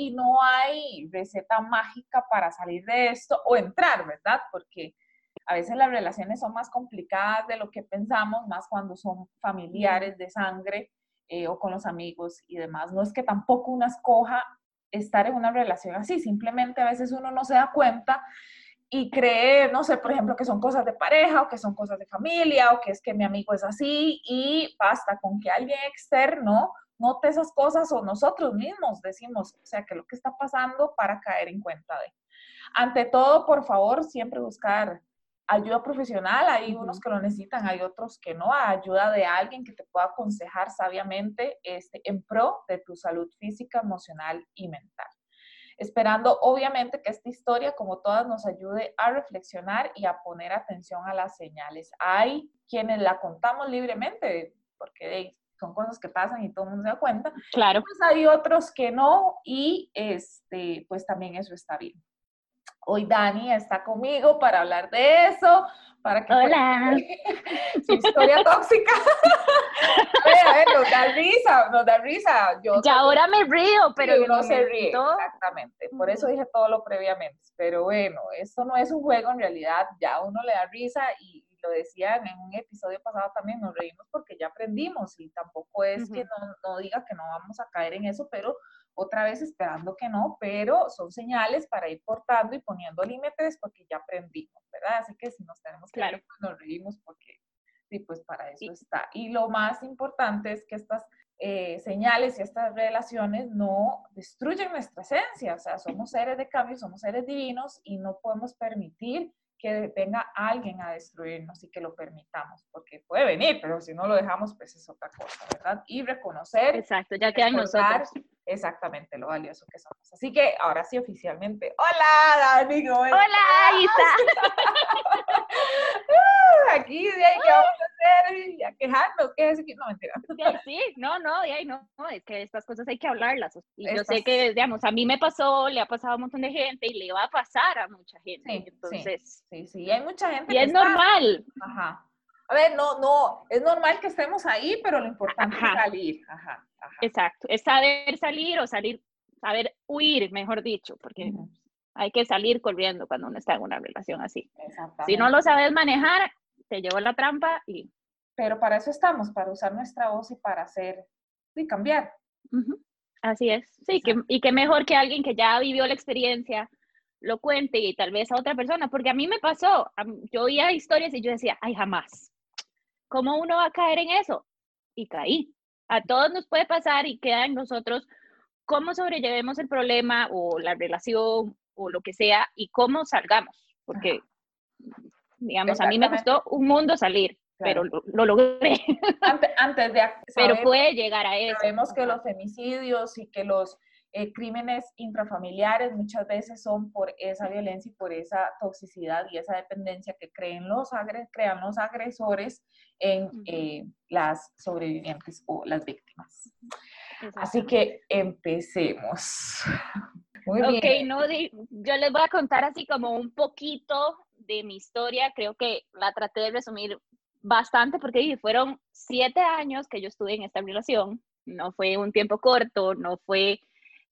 y no hay receta mágica para salir de esto o entrar, ¿verdad? Porque a veces las relaciones son más complicadas de lo que pensamos, más cuando son familiares de sangre eh, o con los amigos y demás. No es que tampoco uno escoja estar en una relación así, simplemente a veces uno no se da cuenta y cree, no sé, por ejemplo, que son cosas de pareja o que son cosas de familia o que es que mi amigo es así y basta con que alguien externo note esas cosas o nosotros mismos decimos, o sea, que lo que está pasando para caer en cuenta de. Ante todo, por favor, siempre buscar ayuda profesional, hay unos que lo necesitan, hay otros que no, ayuda de alguien que te pueda aconsejar sabiamente este, en pro de tu salud física, emocional y mental. Esperando obviamente que esta historia, como todas, nos ayude a reflexionar y a poner atención a las señales. Hay quienes la contamos libremente, porque son cosas que pasan y todo el mundo se da cuenta. Claro. Pues hay otros que no y este, pues también eso está bien. Hoy Dani está conmigo para hablar de eso, para que Hola. su historia tóxica. a ver, a ver, nos da risa, nos da risa. Yo ya ahora me río, pero no se ríe. Exactamente, por eso dije todo lo previamente. Pero bueno, esto no es un juego, en realidad ya uno le da risa y lo decían en un episodio pasado también, nos reímos porque ya aprendimos y tampoco es que no, no diga que no vamos a caer en eso, pero otra vez esperando que no, pero son señales para ir portando y poniendo límites porque ya aprendimos, ¿verdad? Así que si nos tenemos que reír, pues nos reímos porque sí, pues para eso está. Y lo más importante es que estas eh, señales y estas relaciones no destruyen nuestra esencia, o sea, somos seres de cambio, somos seres divinos y no podemos permitir que venga alguien a destruirnos y que lo permitamos, porque puede venir, pero si no lo dejamos, pues es otra cosa, ¿verdad? Y reconocer. Exacto, ya queda en nosotros. Exactamente, lo valioso que somos. Así que ahora sí, oficialmente. Hola, Dani, Hola, Isa. Uh, aquí, de ahí, ¿qué vamos a hacer? A quejarnos, ¿qué es eso? No, mentira. Sí, no, no, de ahí no, no, es que estas cosas hay que hablarlas. Y yo sé que, digamos, a mí me pasó, le ha pasado a un montón de gente y le va a pasar a mucha gente. Sí, Entonces, sí, sí, hay mucha gente. Y es normal. Ajá. A ver, no, no, es normal que estemos ahí, pero lo importante es salir. Ajá, ajá. Exacto, es saber salir o salir, saber huir, mejor dicho, porque hay que salir corriendo cuando uno está en una relación así. Si no lo sabes manejar, te llevo la trampa y... Pero para eso estamos, para usar nuestra voz y para hacer y cambiar. Así es, sí, que, y qué mejor que alguien que ya vivió la experiencia lo cuente y tal vez a otra persona, porque a mí me pasó, yo oía historias y yo decía, ay, jamás, ¿cómo uno va a caer en eso? Y caí. A todos nos puede pasar y queda en nosotros cómo sobrellevemos el problema o la relación o lo que sea y cómo salgamos, porque, digamos, a mí me costó un mundo salir, pero lo, logré. Antes, de... pero puede llegar a eso. Sabemos que los femicidios y que los eh, crímenes intrafamiliares muchas veces son por esa violencia y por esa toxicidad y esa dependencia que creen los crean los agresores en eh, las sobrevivientes o las víctimas. Así que empecemos. Muy ok, no, yo les voy a contar así como un poquito de mi historia. Creo que la traté de resumir bastante porque fueron siete años que yo estuve en esta relación. No fue un tiempo corto, no fue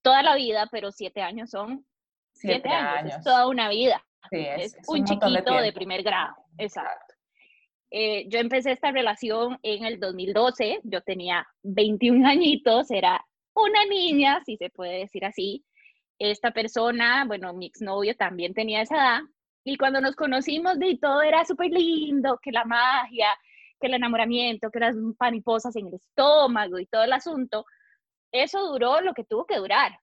toda la vida, pero siete años son siete, años, es toda una vida. es, un, chiquito de, primer grado, exacto. Eh, yo empecé esta relación en el 2012, yo tenía 21 añitos, era una niña, si se puede decir así, esta persona, bueno, mi exnovio también tenía esa edad, y cuando nos conocimos, de todo era súper lindo, que la magia, que el enamoramiento, que las paniposas en el estómago y todo el asunto, eso duró lo que tuvo que durar.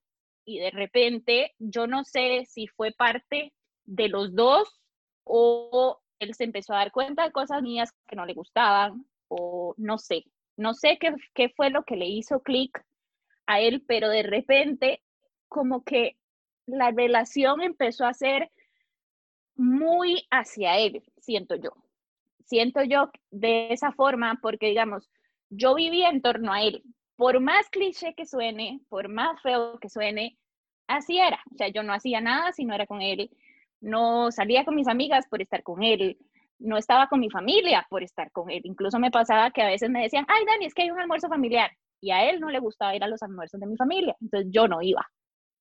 Y de repente, yo no sé si fue parte de los dos o él se empezó a dar cuenta de cosas mías que no le gustaban o no sé, no sé qué, qué fue lo que le hizo clic a él, pero de repente como que la relación empezó a ser muy hacia él, siento yo. Siento yo de esa forma porque, digamos, yo vivía en torno a él. Por más cliché que suene, por más feo que suene, así era. O sea, yo no hacía nada si no era con él. No salía con mis amigas por estar con él. No estaba con mi familia por estar con él. Incluso me pasaba que a veces me decían, ay, Dani, es que hay un almuerzo familiar y a él no le gustaba ir a los almuerzos de mi familia, entonces yo no iba.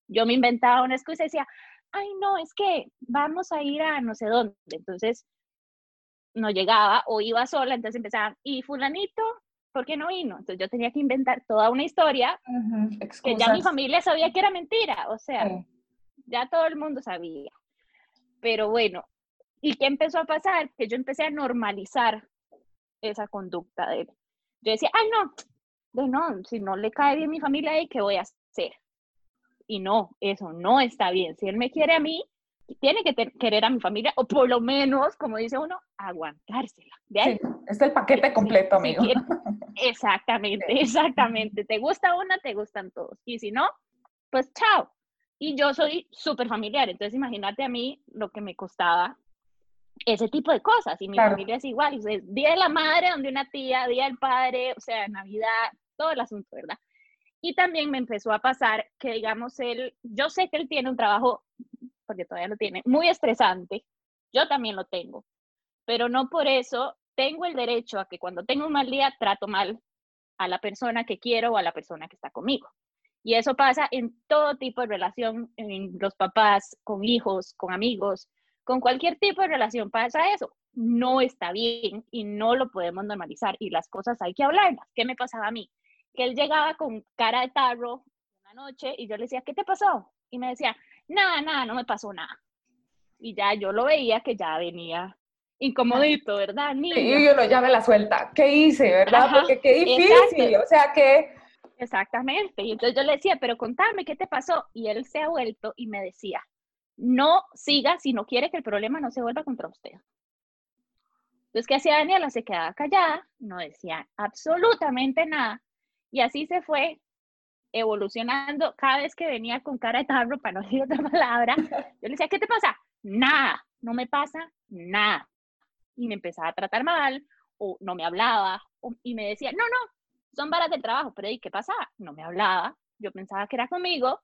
Yo me inventaba una excusa y decía, ay, no, es que vamos a ir a no sé dónde. Entonces no llegaba o iba sola, entonces empezaban, y fulanito, ¿por qué no vino? Entonces yo tenía que inventar toda una historia que ya mi familia sabía que era mentira, o sea, ya todo el mundo sabía. Pero bueno, ¿y qué empezó a pasar? Que yo empecé a normalizar esa conducta de él. Yo decía, ay, no, de no, si no le cae bien mi familia, ¿qué voy a hacer? Y no, eso no está bien. Si él me quiere a mí, tiene que querer a mi familia, o por lo menos, como dice uno, aguantársela. Sí, es el paquete completo, amigo. exactamente, exactamente. Te gusta una, te gustan todos. Y si no, pues chao. Y yo soy súper familiar, entonces imagínate a mí lo que me costaba ese tipo de cosas. Y mi familia es igual. día de la madre, donde una tía, día del padre, o sea, Navidad, todo el asunto, ¿verdad? Y también me empezó a pasar que, digamos, él, yo sé que él tiene un trabajo, porque todavía lo tiene, muy estresante. Yo también lo tengo. Pero no por eso tengo el derecho a que cuando tengo un mal día trato mal a la persona que quiero o a la persona que está conmigo. Y eso pasa en todo tipo de relación, en los papás, con hijos, con amigos, con cualquier tipo de relación pasa eso. No está bien y no lo podemos normalizar y las cosas hay que hablarlas. ¿Qué me pasaba a mí? Que él llegaba con cara de tarro una noche y yo le decía, ¿qué te pasó? Y me decía, nada, nada, no me pasó nada. Y ya yo lo veía que ya venía incomodito, ¿verdad? Niño? Y yo lo llame la suelta. ¿Qué hice, verdad? Porque qué difícil, o sea que... Exactamente. Y entonces yo le decía, pero contame, ¿qué te pasó? Y él se ha vuelto y me decía, no siga si no quiere que el problema no se vuelva contra usted. Entonces, ¿qué hacía Daniela? Se quedaba callada, no decía absolutamente nada. Y así se fue evolucionando. Cada vez que venía con cara de tarro, para no decir otra palabra, yo le decía, ¿qué te pasa? Nada, no me pasa nada. Y me empezaba a tratar mal, o no me hablaba, y me decía, no, no, son varas del trabajo. Pero ¿y qué pasaba? No me hablaba. Yo pensaba que era conmigo.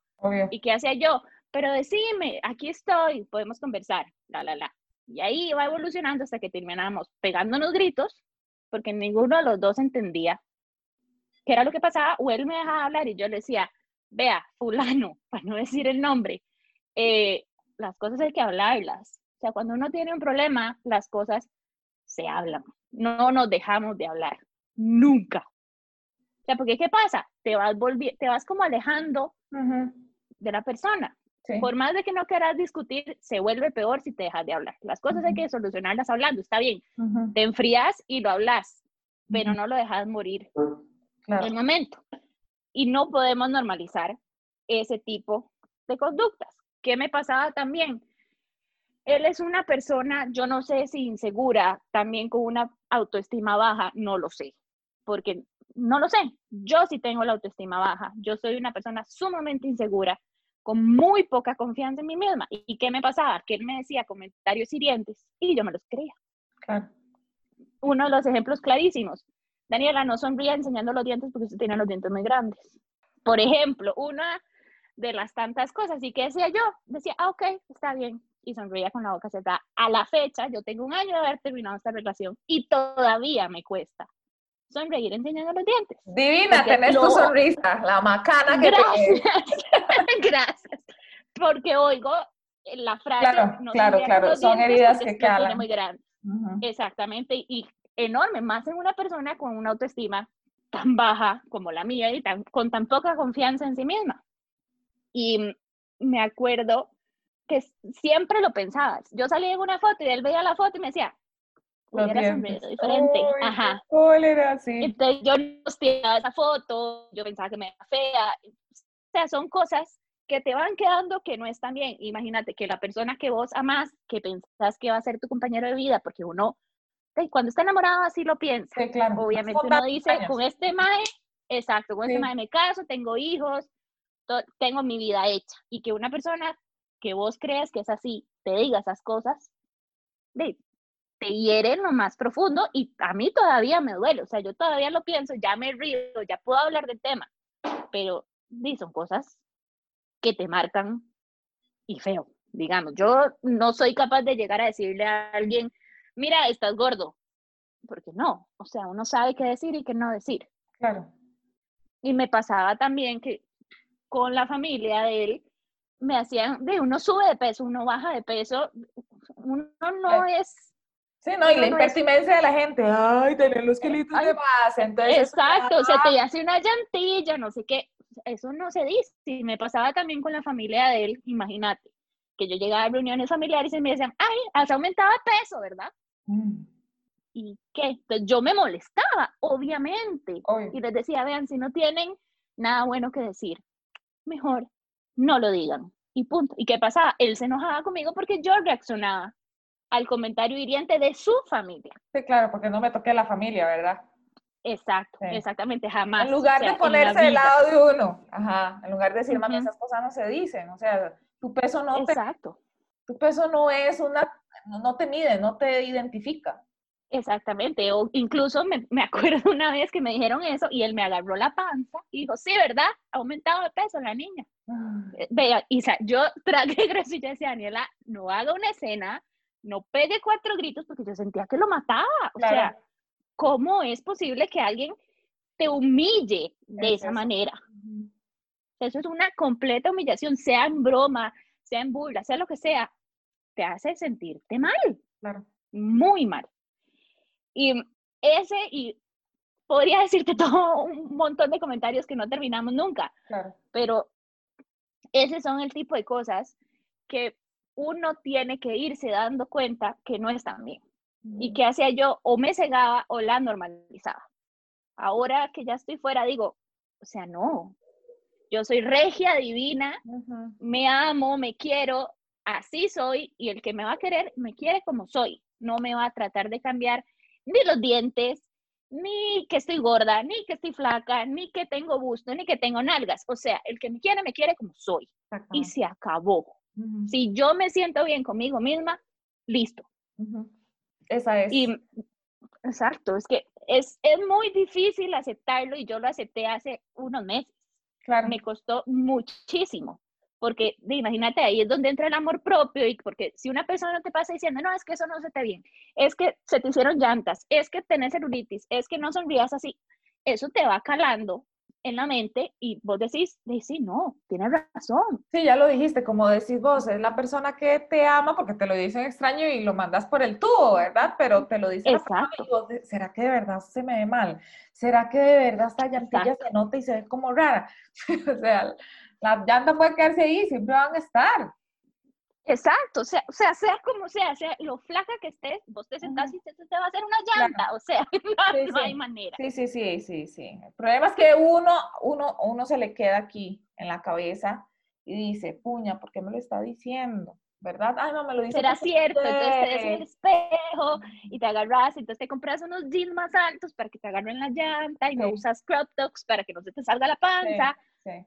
¿Y qué hacía yo? pero decime, aquí estoy, podemos conversar, la, la, la. Y ahí iba evolucionando hasta que terminamos pegándonos gritos, porque ninguno de los dos entendía qué era lo que pasaba, o él me dejaba hablar y yo le decía, vea, fulano, para no decir el nombre, eh, las cosas hay que hablarlas. O sea, cuando uno tiene un problema, las cosas se hablan. No nos dejamos de hablar, nunca. O sea, porque ¿qué pasa? Te vas, te vas como alejando de la persona. Por más de que no quieras discutir, se vuelve peor si te dejas de hablar. Las cosas hay que solucionarlas hablando, está bien. Te enfrías y lo hablas, pero no lo dejas morir el momento. Y no podemos normalizar ese tipo de conductas. ¿Qué me pasaba también? Él es una persona, yo no sé si insegura, también con una autoestima baja, no lo sé, porque no lo sé. Yo sí tengo la autoestima baja. Yo soy una persona sumamente insegura con muy poca confianza en mí misma. ¿Y qué me pasaba? Que él me decía comentarios hirientes y yo me los creía. Uno de los ejemplos clarísimos. Daniela, no sonría enseñando los dientes porque usted tiene los dientes muy grandes. Por ejemplo, una de las tantas cosas. ¿Y qué decía yo? Decía, ah, ok, está bien. Y sonreía con la boca cerrada. A la fecha, yo tengo un año de haber terminado esta relación y todavía me cuesta sonreír enseñando los dientes. Divina, tenés tu sonrisa, la macana que Gracias. Gracias. Porque oigo la frase. Claro, claro, claro. Son heridas que calan. Muy grandes. Exactamente. Y enorme, más en una persona con una autoestima tan baja como la mía y tan, con tan poca confianza en sí misma. Y me acuerdo que siempre lo pensaba. Yo salía en una foto y él veía la foto y me decía, hubiera diferente. Ajá. Cólera, sí. Entonces yo no esa foto, yo pensaba que me era fea. O sea, son cosas que te van quedando que no están bien. Imagínate que la persona que vos amás, que pensás que va a ser tu compañero de vida, porque uno, cuando está enamorado así lo piensa. Sí, claro. Obviamente uno dice, con este mae, exacto, con este mae me caso, tengo hijos, tengo mi vida hecha. Y que una persona que vos crees que es así, te diga esas cosas, te hiere en lo más profundo y a mí todavía me duele, o sea, yo todavía lo pienso, ya me río, ya puedo hablar del tema, pero son cosas que te marcan y feo, digamos. Yo no soy capaz de llegar a decirle a alguien, mira, estás gordo, porque no, o sea, uno sabe qué decir y qué no decir. Claro. Y me pasaba también que con la familia de él, me hacían, de uno sube de peso, uno baja de peso, uno no es Sí, no, y la impertinencia de la gente, ay, tener los kilitos de más, entonces... Exacto, o sea, te hace una llantilla, no sé qué, eso no se dice. Y me pasaba también con la familia de él, imagínate, que yo llegaba a reuniones familiares y me decían, ay, has aumentado de peso, ¿verdad? Mm. ¿Y qué? Entonces yo me molestaba, obviamente, y les decía, vean, si no tienen nada bueno que decir, mejor no lo digan, y punto. ¿Y qué pasaba? Él se enojaba conmigo porque yo reaccionaba al comentario hiriente de su familia. Sí, claro, porque no me toqué la familia, ¿verdad? Exacto, exactamente, jamás. En lugar de ponerse del lado de uno, ajá, en lugar de decir, mami, esas cosas no se dicen, o sea, tu peso no Exacto. tu peso no es una, no te mide, no te identifica. Exactamente, o incluso me, me, acuerdo una vez que me dijeron eso y él me agarró la panza y dijo, sí, ¿verdad? Ha aumentado de peso la niña. Ah. Eh, vea, Isa, yo tragué grueso y yo decía, Daniela, no haga una escena, no pegue cuatro gritos porque yo sentía que lo mataba. O sea, ¿cómo es posible que alguien te humille de esa manera? Eso es una completa humillación, sea en broma, sea en burla, sea lo que sea, te hace sentirte mal. Claro. Muy mal. Y ese, y podría decirte todo un montón de comentarios que no terminamos nunca, claro. pero esos son el tipo de cosas que uno tiene que irse dando cuenta que no están bien. ¿Y qué hacía yo? O me cegaba o la normalizaba. Ahora que ya estoy fuera, digo, o sea, no. Yo soy regia divina, me amo, me quiero, así soy, y el que me va a querer, me quiere como soy. No me va a tratar de cambiar ni los dientes, ni que estoy gorda, ni que estoy flaca, ni que tengo busto, ni que tengo nalgas. O sea, el que me quiere, me quiere como soy. Y se acabó. Si yo me siento bien conmigo misma, listo. Esa es. Y, exacto, es que es, es muy difícil aceptarlo y yo lo acepté hace unos meses. Claro. Me costó muchísimo, porque imagínate, ahí es donde entra el amor propio y porque si una persona te pasa diciendo, no, es que eso no se te bien, es que se te hicieron llantas, es que tenés celulitis, es que no sonrías así, eso te va calando en la mente y vos decís, sí, no, tienes razón. Sí, ya lo dijiste, como decís vos, es la persona que te ama porque te lo dicen extraño y lo mandas por el tubo, ¿verdad? Pero te lo dicen Exacto. ¿será que de verdad se me ve mal? ¿Será que de verdad esta llantilla se nota y se ve como rara? o sea, las llantas pueden quedarse ahí, siempre van a estar. Exacto, o sea, o sea, sea como sea, sea lo flaca que estés, vos te sentás y te, te va a hacer una llanta, o sea, no, hay manera. Sí, sí, sí, sí, sí. El problema es que uno, uno, uno se le queda aquí en la cabeza y dice, puña, ¿por qué me lo está diciendo? ¿Verdad? Ah, no, me lo dice. Será cierto, entonces te des el espejo y te agarras, entonces te compras unos jeans más altos para que te agarren la llanta y no usas crop tops para que no se te salga la panza. sí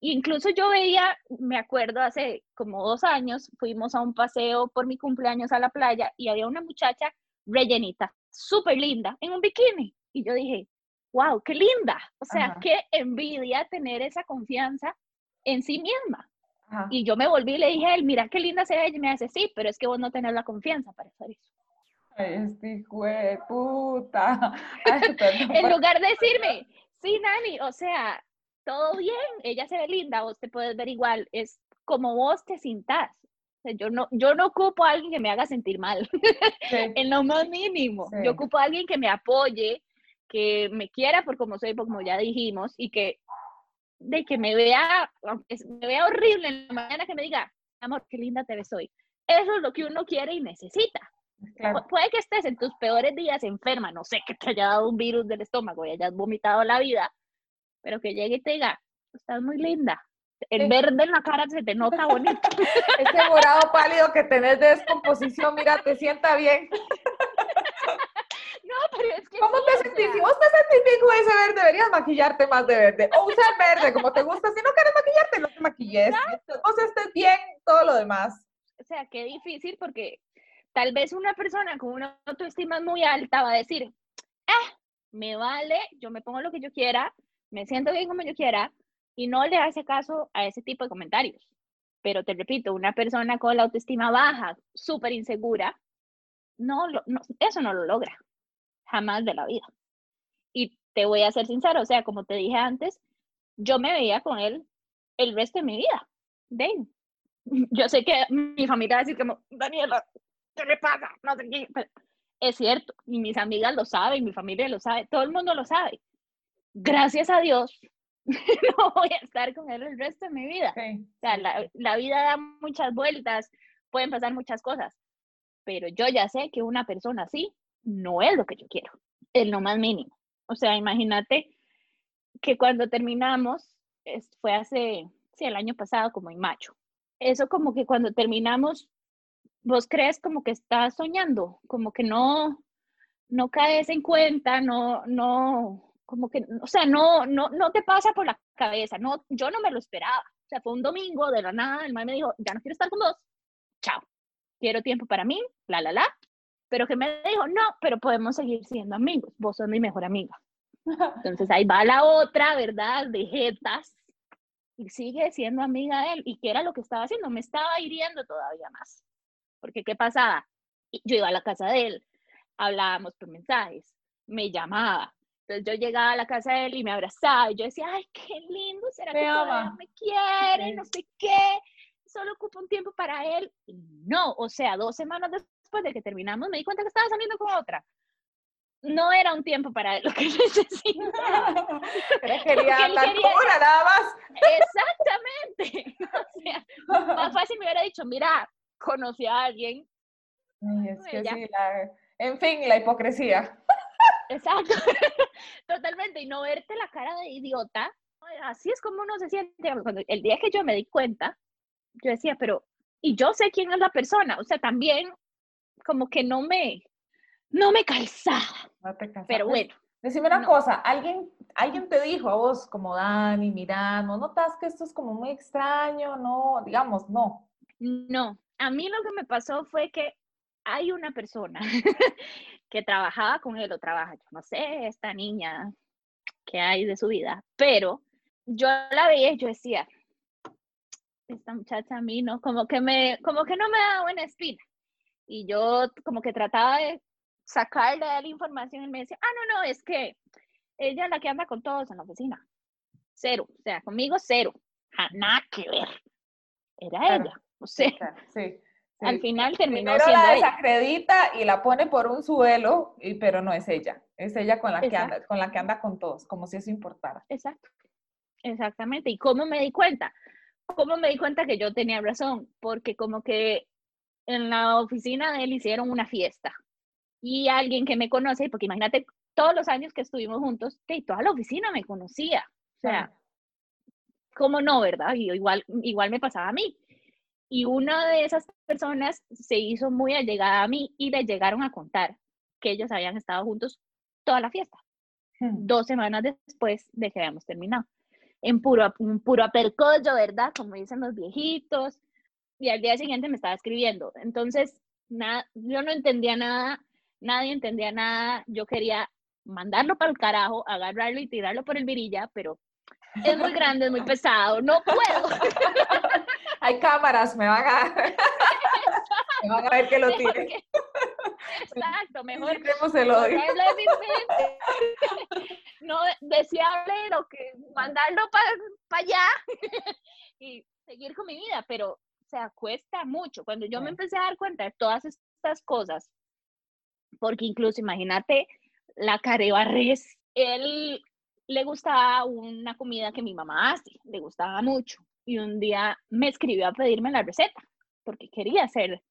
incluso yo veía, me acuerdo hace como dos años, fuimos a un paseo por mi cumpleaños a la playa y había una muchacha rellenita, súper linda, en un bikini. Y yo dije, wow, qué linda. O sea, qué envidia tener esa confianza en sí misma. Y yo me volví y le dije a él, mira qué linda se ve. Y me dice, sí, pero es que vos no tenés la confianza para hacer eso. Ay, este hijo de puta. en lugar de decirme, sí, Nani, o sea, todo bien, ella se ve linda, vos te puedes ver igual, es como vos te sintas. yo, no, yo no ocupo a alguien que me haga sentir mal, en lo más mínimo. Yo ocupo a alguien que me apoye, que me quiera por como soy, como ya dijimos, y que, de que me vea, me vea horrible en la mañana, que me diga, amor, qué linda te ves hoy. Eso es lo que uno quiere y necesita. puede que estés en tus peores días enferma, no sé, que te haya dado un virus del estómago y hayas vomitado la vida, pero que llegue y te diga, estás muy linda. El verde en la cara se te nota bonito. Ese morado pálido que tenés de descomposición, mira, te sienta bien. No, pero es que. ¿Cómo te sentís? Si vos te sentís bien con ese verde, deberías maquillarte más de verde. O usar verde como te gusta. Si no quieres maquillarte, no te maquilles. Vos estés bien, todo lo demás. O sea, qué difícil porque tal vez una persona con una autoestima muy alta va a decir, ah, me vale, yo me pongo lo que yo quiera, me siento bien como yo quiera y no le hace caso a ese tipo de comentarios. Pero te repito, una persona con la autoestima baja, súper insegura, no, no, eso no lo logra, jamás de la vida. Y te voy a ser sincero, o sea, como te dije antes, yo me veía con él el resto de mi vida. Dane. Yo sé que mi familia va a decir como, Daniela, ¿qué le pasa? No sé qué. es cierto, y mis amigas lo saben, mi familia lo sabe, todo el mundo lo sabe. Gracias a Dios, no voy a estar con él el resto de mi vida. O sea, la, la vida da muchas vueltas, pueden pasar muchas cosas, pero yo ya sé que una persona así no es lo que yo quiero, es lo más mínimo. O sea, imagínate que cuando terminamos, fue hace, sí, el año pasado, como en mayo. Eso como que cuando terminamos, vos crees como que estás soñando, como que no, no caes en cuenta, no, no, como que, o sea, no, no, no te pasa por la cabeza, no, yo no me lo esperaba. O sea, fue un domingo de la nada, el man me dijo, ya no quiero estar con vos, chao, quiero tiempo para mí, la, la, la. Pero que me dijo, no, pero podemos seguir siendo amigos, vos sos mi mejor amiga. Entonces ahí va la otra, ¿verdad? De jetas. Y sigue siendo amiga de él. ¿Y qué era lo que estaba haciendo? Me estaba hiriendo todavía más. Porque ¿qué pasaba? Yo iba a la casa de él, hablábamos por mensajes, me llamaba. Entonces yo llegaba a la casa de él y me abrazaba y yo decía, ay, qué lindo, ¿será que todavía me quiere? No sé qué, solo ocupo un tiempo para él. Y no, o sea, dos semanas después de que terminamos me di cuenta que estaba saliendo con otra no era un tiempo para lo que necesitaba. quería andar quería... nada más. Exactamente. O sea, más fácil me hubiera dicho, mira, conocí a alguien. es que sí, en fin, la hipocresía. Exacto, totalmente. Y no verte la cara de idiota. Así es como uno se siente. el día que yo me di cuenta, yo decía, pero, y yo sé quién es la persona. O sea, también como que no me, no me calzaba. No te calzaba. Pero bueno. Decime una cosa, ¿alguien, alguien te dijo a vos como Dani, mira, ¿no notas que esto es como muy extraño? No, digamos, no. No, a mí lo que me pasó fue que hay una persona que trabajaba con él o trabaja, yo no sé, esta niña que hay de su vida, pero yo la veía y yo decía, esta muchacha a mí no, como que me, como que no me da buena espina. Y yo como que trataba de sacarle la información y me decía, ah, no, no, es que ella es la que anda con todos en la oficina. Cero, o sea, conmigo cero. nada que ver. Era ella. O sea, sí, al final terminó Primero siendo la desacredita y la pone por un suelo, y, pero no es ella. Es ella con la, que anda, con la que anda con todos, como si eso importara. Exacto. Exactamente. ¿Y cómo me di cuenta? ¿Cómo me di cuenta que yo tenía razón? Porque como que en la oficina de él hicieron una fiesta y alguien que me conoce, porque imagínate todos los años que estuvimos juntos, que toda la oficina me conocía. O sea, ¿cómo no, verdad? Y igual, igual me pasaba a mí. Y una de esas personas se hizo muy allegada a mí y le llegaron a contar que ellos habían estado juntos toda la fiesta. Hmm. Dos semanas después de que habíamos terminado. En puro, en puro apercollo, ¿verdad? Como dicen los viejitos. Y al día siguiente me estaba escribiendo. Entonces, nada, yo no entendía nada nadie entendía nada, yo quería mandarlo para el carajo, agarrarlo y tirarlo por el virilla, pero es muy grande, es muy pesado, no puedo. Hay cámaras, me van a, me van a ver que lo tire. Exacto, mejor. el odio. No deseable lo que mandarlo para allá y seguir con mi vida, pero o sea, cuesta mucho. Cuando yo me empecé a dar cuenta de todas estas cosas porque incluso imagínate la carebarres, él le gustaba una comida que mi mamá hace, le gustaba mucho. Y un día me escribió a pedirme la receta, porque quería hacer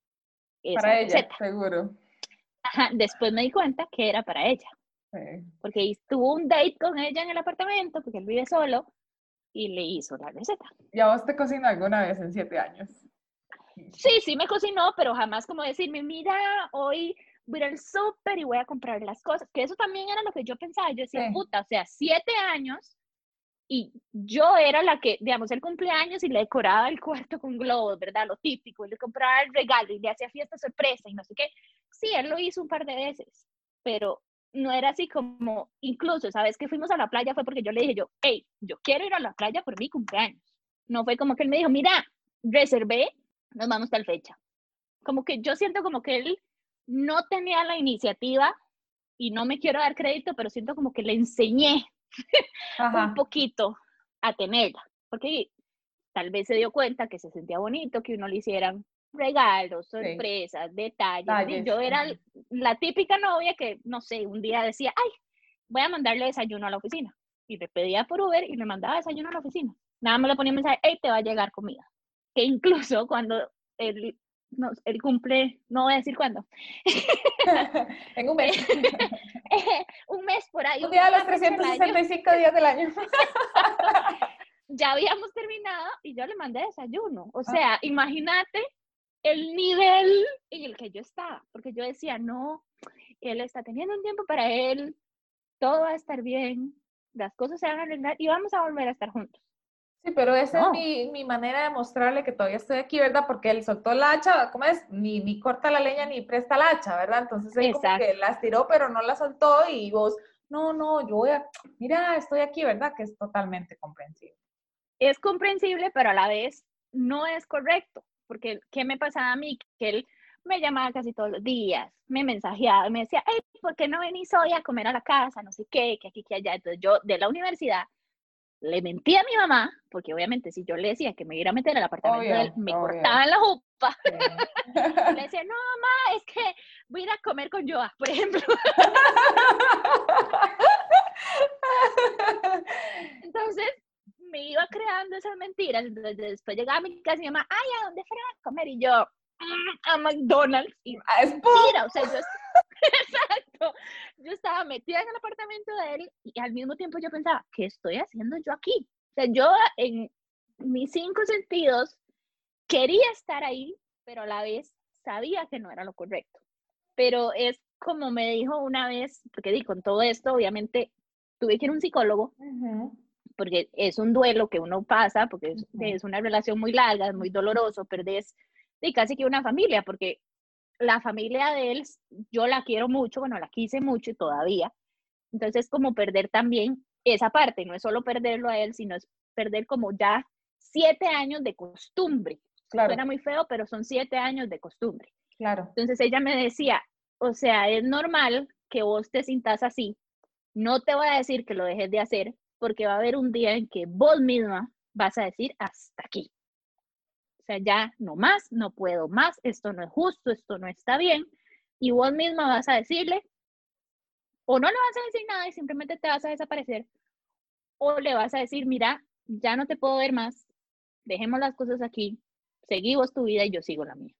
esa para ella, receta. seguro. después me di cuenta que era para ella. Porque tuvo un date con ella en el apartamento, porque él vive solo, y le hizo la receta. ¿Y a vos te cocinó alguna vez en siete años? Sí, sí me cocinó, pero jamás como decirme, mira, hoy voy al súper y voy a comprar las cosas, que eso también era lo que yo pensaba, yo decía, puta, o sea, siete años y yo era la que, digamos, el cumpleaños y le decoraba el cuarto con globos, ¿verdad? Lo típico, y le compraba el regalo y le hacía fiesta sorpresa y no sé qué. Sí, él lo hizo un par de veces, pero no era así como, incluso, ¿sabes? Que fuimos a la playa fue porque yo le dije yo, hey, yo quiero ir a la playa por mi cumpleaños. No fue como que él me dijo, mira, reservé, nos vamos tal fecha. Como que yo siento como que él no tenía la iniciativa y no me quiero dar crédito, pero siento como que le enseñé un poquito a tenerla, porque tal vez se dio cuenta que se sentía bonito que uno le hicieran regalos, sorpresas, detalles. Yo era la típica novia que, no sé, un día decía, ay, voy a mandarle desayuno a la oficina. Y le pedía por Uber y me mandaba desayuno a la oficina. Nada más le ponía un mensaje, hey, te va a llegar comida. Que incluso cuando él, no, él cumple, no voy a decir cuándo. en un mes. un mes por ahí. Un día de los 365 días del año. ya habíamos terminado y yo le mandé desayuno. O ah. sea, imagínate el nivel en el que yo estaba, porque yo decía, no, él está teniendo un tiempo para él, todo va a estar bien, las cosas se van a arreglar y vamos a volver a estar juntos. Sí, pero esa es mi, mi, manera de mostrarle que todavía estoy aquí, ¿verdad? Porque él soltó la hacha, ¿cómo es? Ni, ni corta la leña ni presta la hacha, ¿verdad? Entonces él como que las tiró, pero no la soltó y vos, no, no, yo voy a, mira, estoy aquí, ¿verdad? Que es totalmente comprensible. Es comprensible, pero a la vez no es correcto, porque ¿qué me pasaba a mí? Que él me llamaba casi todos los días, me mensajeaba, me decía, hey, ¿por qué no venís hoy a comer a la casa? No sé qué, que aquí, que allá. Entonces yo de la universidad le mentí a mi mamá, porque obviamente si yo le decía que me iba a meter al apartamento de él, me cortaban la jupa. le decía, no, mamá, es que voy a ir a comer con Joa, por ejemplo. Entonces, me iba creando esas mentiras. Entonces, después llegaba a mi casa y mi mamá, ay, ¿a dónde fueron a comer? Y yo, a McDonald's y a mira, o sea, yo, exacto, yo estaba metida en el apartamento de él y al mismo tiempo yo pensaba, ¿qué estoy haciendo yo aquí? O sea, yo en mis cinco sentidos quería estar ahí, pero a la vez sabía que no era lo correcto. Pero es como me dijo una vez, porque di, con todo esto, obviamente tuve que ir a un psicólogo, porque es un duelo que uno pasa, porque es, es, una relación muy larga, es muy doloroso, perdés y casi que una familia, porque la familia de él, yo la quiero mucho, bueno, la quise mucho y todavía. Entonces, como perder también esa parte, no es solo perderlo a él, sino es perder como ya siete años de costumbre. Claro. Suena muy feo, pero son siete años de costumbre. Claro. Entonces ella me decía, o sea, es normal que vos te sintas así. No te voy a decir que lo dejes de hacer, porque va a haber un día en que vos misma vas a decir hasta aquí sea, ya no más, no puedo más, esto no es justo, esto no está bien. Y vos misma vas a decirle, o no le vas a decir nada y simplemente te vas a desaparecer, o le vas a decir, mira, ya no te puedo ver más, dejemos las cosas aquí, seguí vos tu vida y yo sigo la mía.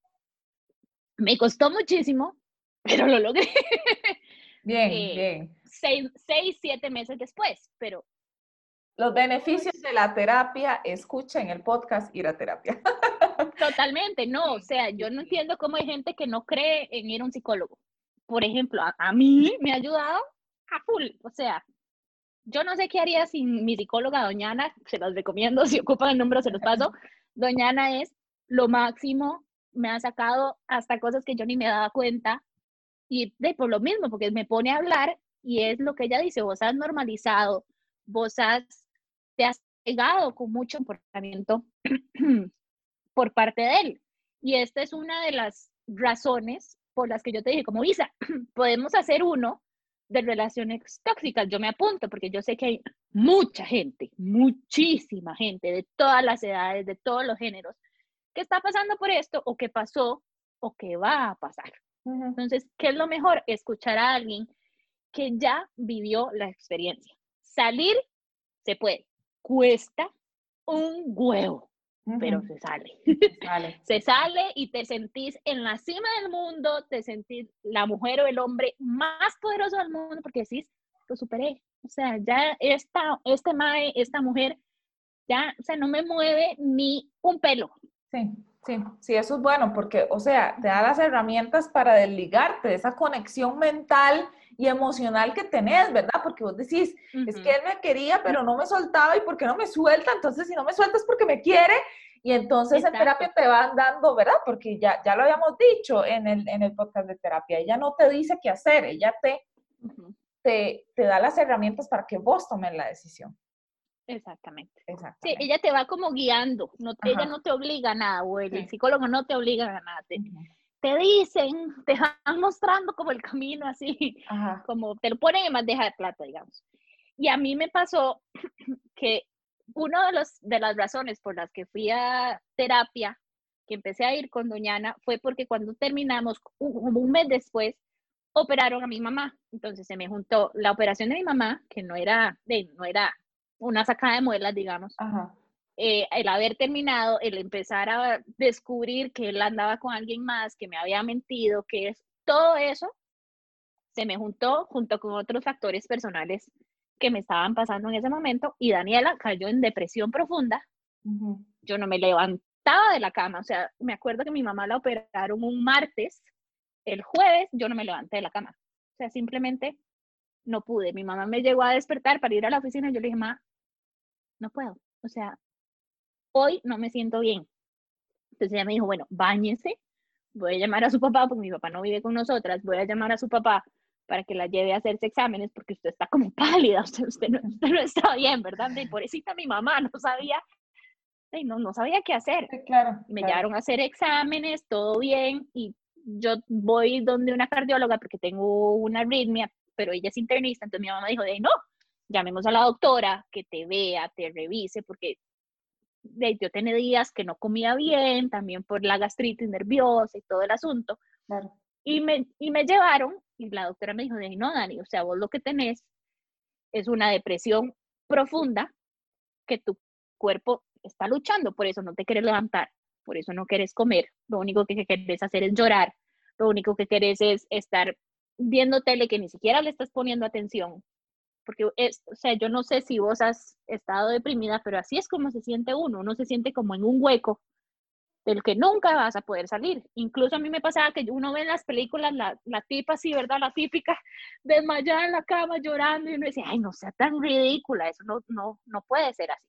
Me costó muchísimo, pero lo logré. Bien, eh, bien. Seis, seis, siete meses después, pero los beneficios de la terapia, escuchen el podcast Ir a terapia. Totalmente, no, o sea, yo no entiendo cómo hay gente que no cree en ir a un psicólogo. Por ejemplo, a, mí me ha ayudado a full, o sea, yo no sé qué haría sin mi psicóloga, doña Ana, se los recomiendo, si ocupan el número se los paso. Doña Ana es lo máximo, me ha sacado hasta cosas que yo ni me daba cuenta, y de por lo mismo, porque me pone a hablar y es lo que ella dice, vos has normalizado, vos has te has pegado con mucho comportamiento por parte de él. Y esta es una de las razones por las que yo te dije, como Isa, podemos hacer uno de relaciones tóxicas. Yo me apunto porque yo sé que hay mucha gente, muchísima gente de todas las edades, de todos los géneros, que está pasando por esto o que pasó o que va a pasar. Entonces, ¿qué es lo mejor? Escuchar a alguien que ya vivió la experiencia. Salir se puede cuesta un huevo, pero se sale. Se sale. y te sentís en la cima del mundo, te sentís la mujer o el hombre más poderoso del mundo porque decís, lo superé. O sea, ya esta, este mae, esta mujer, ya, o sea, no me mueve ni un pelo. Sí, sí, sí, eso es bueno porque, o sea, te da las herramientas para desligarte de esa conexión mental y emocional que tenés, ¿verdad? Porque vos decís, es que él me quería, pero no me soltaba y ¿por qué no me suelta? Entonces, si no me suelta es porque me quiere y entonces en terapia te van dando, ¿verdad? Porque ya, ya lo habíamos dicho en el, en el podcast de terapia, ella no te dice qué hacer, ella te, te, te, da las herramientas para que vos tomes la decisión. Exactamente. Sí, ella te va como guiando, no, ella no te obliga a nada, o el psicólogo no te obliga a nada. te dicen, te van mostrando como el camino así, como te lo ponen en bandeja de plata, digamos. Y a mí me pasó que una de, los, de las razones por las que fui a terapia, que empecé a ir con Doñana, fue porque cuando terminamos, como un mes después, operaron a mi mamá. Entonces se me juntó la operación de mi mamá, que no era, de, no era una sacada de muelas, digamos. Eh, el haber terminado, el empezar a descubrir que él andaba con alguien más, que me había mentido, que es todo eso, se me juntó junto con otros factores personales que me estaban pasando en ese momento y Daniela cayó en depresión profunda. Yo no me levantaba de la cama, o sea, me acuerdo que mi mamá la operaron un martes, el jueves yo no me levanté de la cama, o sea, simplemente no pude. Mi mamá me llegó a despertar para ir a la oficina y yo le dije, mamá, no puedo, o sea, hoy no me siento bien. Entonces ella me dijo, bueno, báñese, voy a llamar a su papá, porque mi papá no vive con nosotras, voy a llamar a su papá para que la lleve a hacerse exámenes porque usted está como pálida, usted, usted, no, no está bien, ¿verdad? Y pobrecita mi mamá no sabía, no, no sabía qué hacer. claro. Me llevaron a hacer exámenes, todo bien, y yo voy donde una cardióloga porque tengo una arritmia, pero ella es internista, entonces mi mamá dijo, de no, llamemos a la doctora que te vea, te revise, porque de, yo tenía días que no comía bien, también por la gastritis nerviosa y todo el asunto. Claro. Y me, y me llevaron y la doctora me dijo, no, Dani, o sea, vos lo que tenés es una depresión profunda que tu cuerpo está luchando, por eso no te quieres levantar, por eso no quieres comer, lo único que quieres hacer es llorar, lo único que quieres es estar viendo tele que ni siquiera le estás poniendo atención, porque es, o sea, yo no sé si vos has estado deprimida, pero así es como se siente uno, uno se siente como en un hueco del que nunca vas a poder salir. Incluso a mí me pasaba que uno ve en las películas la, la tipa así, ¿verdad? La típica desmayada en la cama llorando y uno dice, ay, no sea tan ridícula, eso no, no, no puede ser así.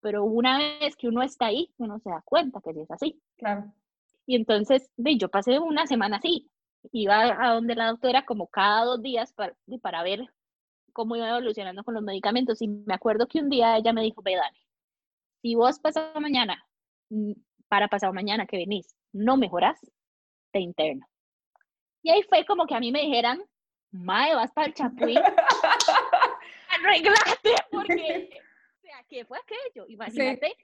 Pero una vez que uno está ahí, uno se da cuenta que sí es así. Claro. Y entonces, yo pasé una semana así. Iba a donde la doctora como cada dos días para, para ver cómo iba evolucionando con los medicamentos. Y me acuerdo que un día ella me dijo, ve, Dani, si vos pasado mañana para pasado mañana que venís no mejoras, te interno. Y ahí fue como que a mí me dijeran, Mae, vas para el chapuín, arreglate, porque, o sea, ¿qué fue aquello? Imagínate.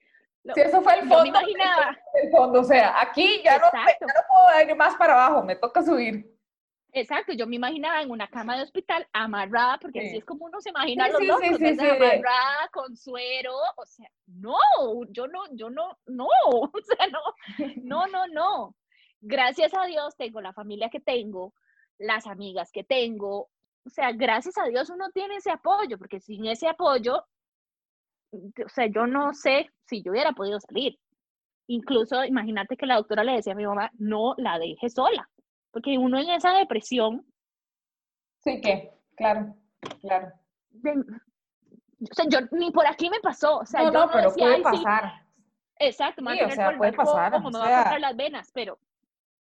Sí. eso fue el fondo. me imaginaba. El fondo, o sea, aquí ya no, ya no puedo ir más para abajo, me toca subir. Exacto, yo me imaginaba en una cama de hospital amarrada, porque así es como uno se imagina los locos, amarrada con suero, o sea, no, yo no, yo no, no, o sea, no, no, no, no. Gracias a Dios tengo la familia que tengo, las amigas que tengo, o sea, gracias a Dios uno tiene ese apoyo, porque sin ese apoyo, o sea, yo no sé si yo hubiera podido salir. Incluso, imagínate que la doctora le decía a mi mamá, no la deje sola porque uno en esa depresión... Sí, que, claro, claro. o sea, yo ni por aquí me pasó, o sea, no, yo no, pero puede pasar. Exacto, sí, o sea, puede pasar. Como me va a cortar las venas, pero...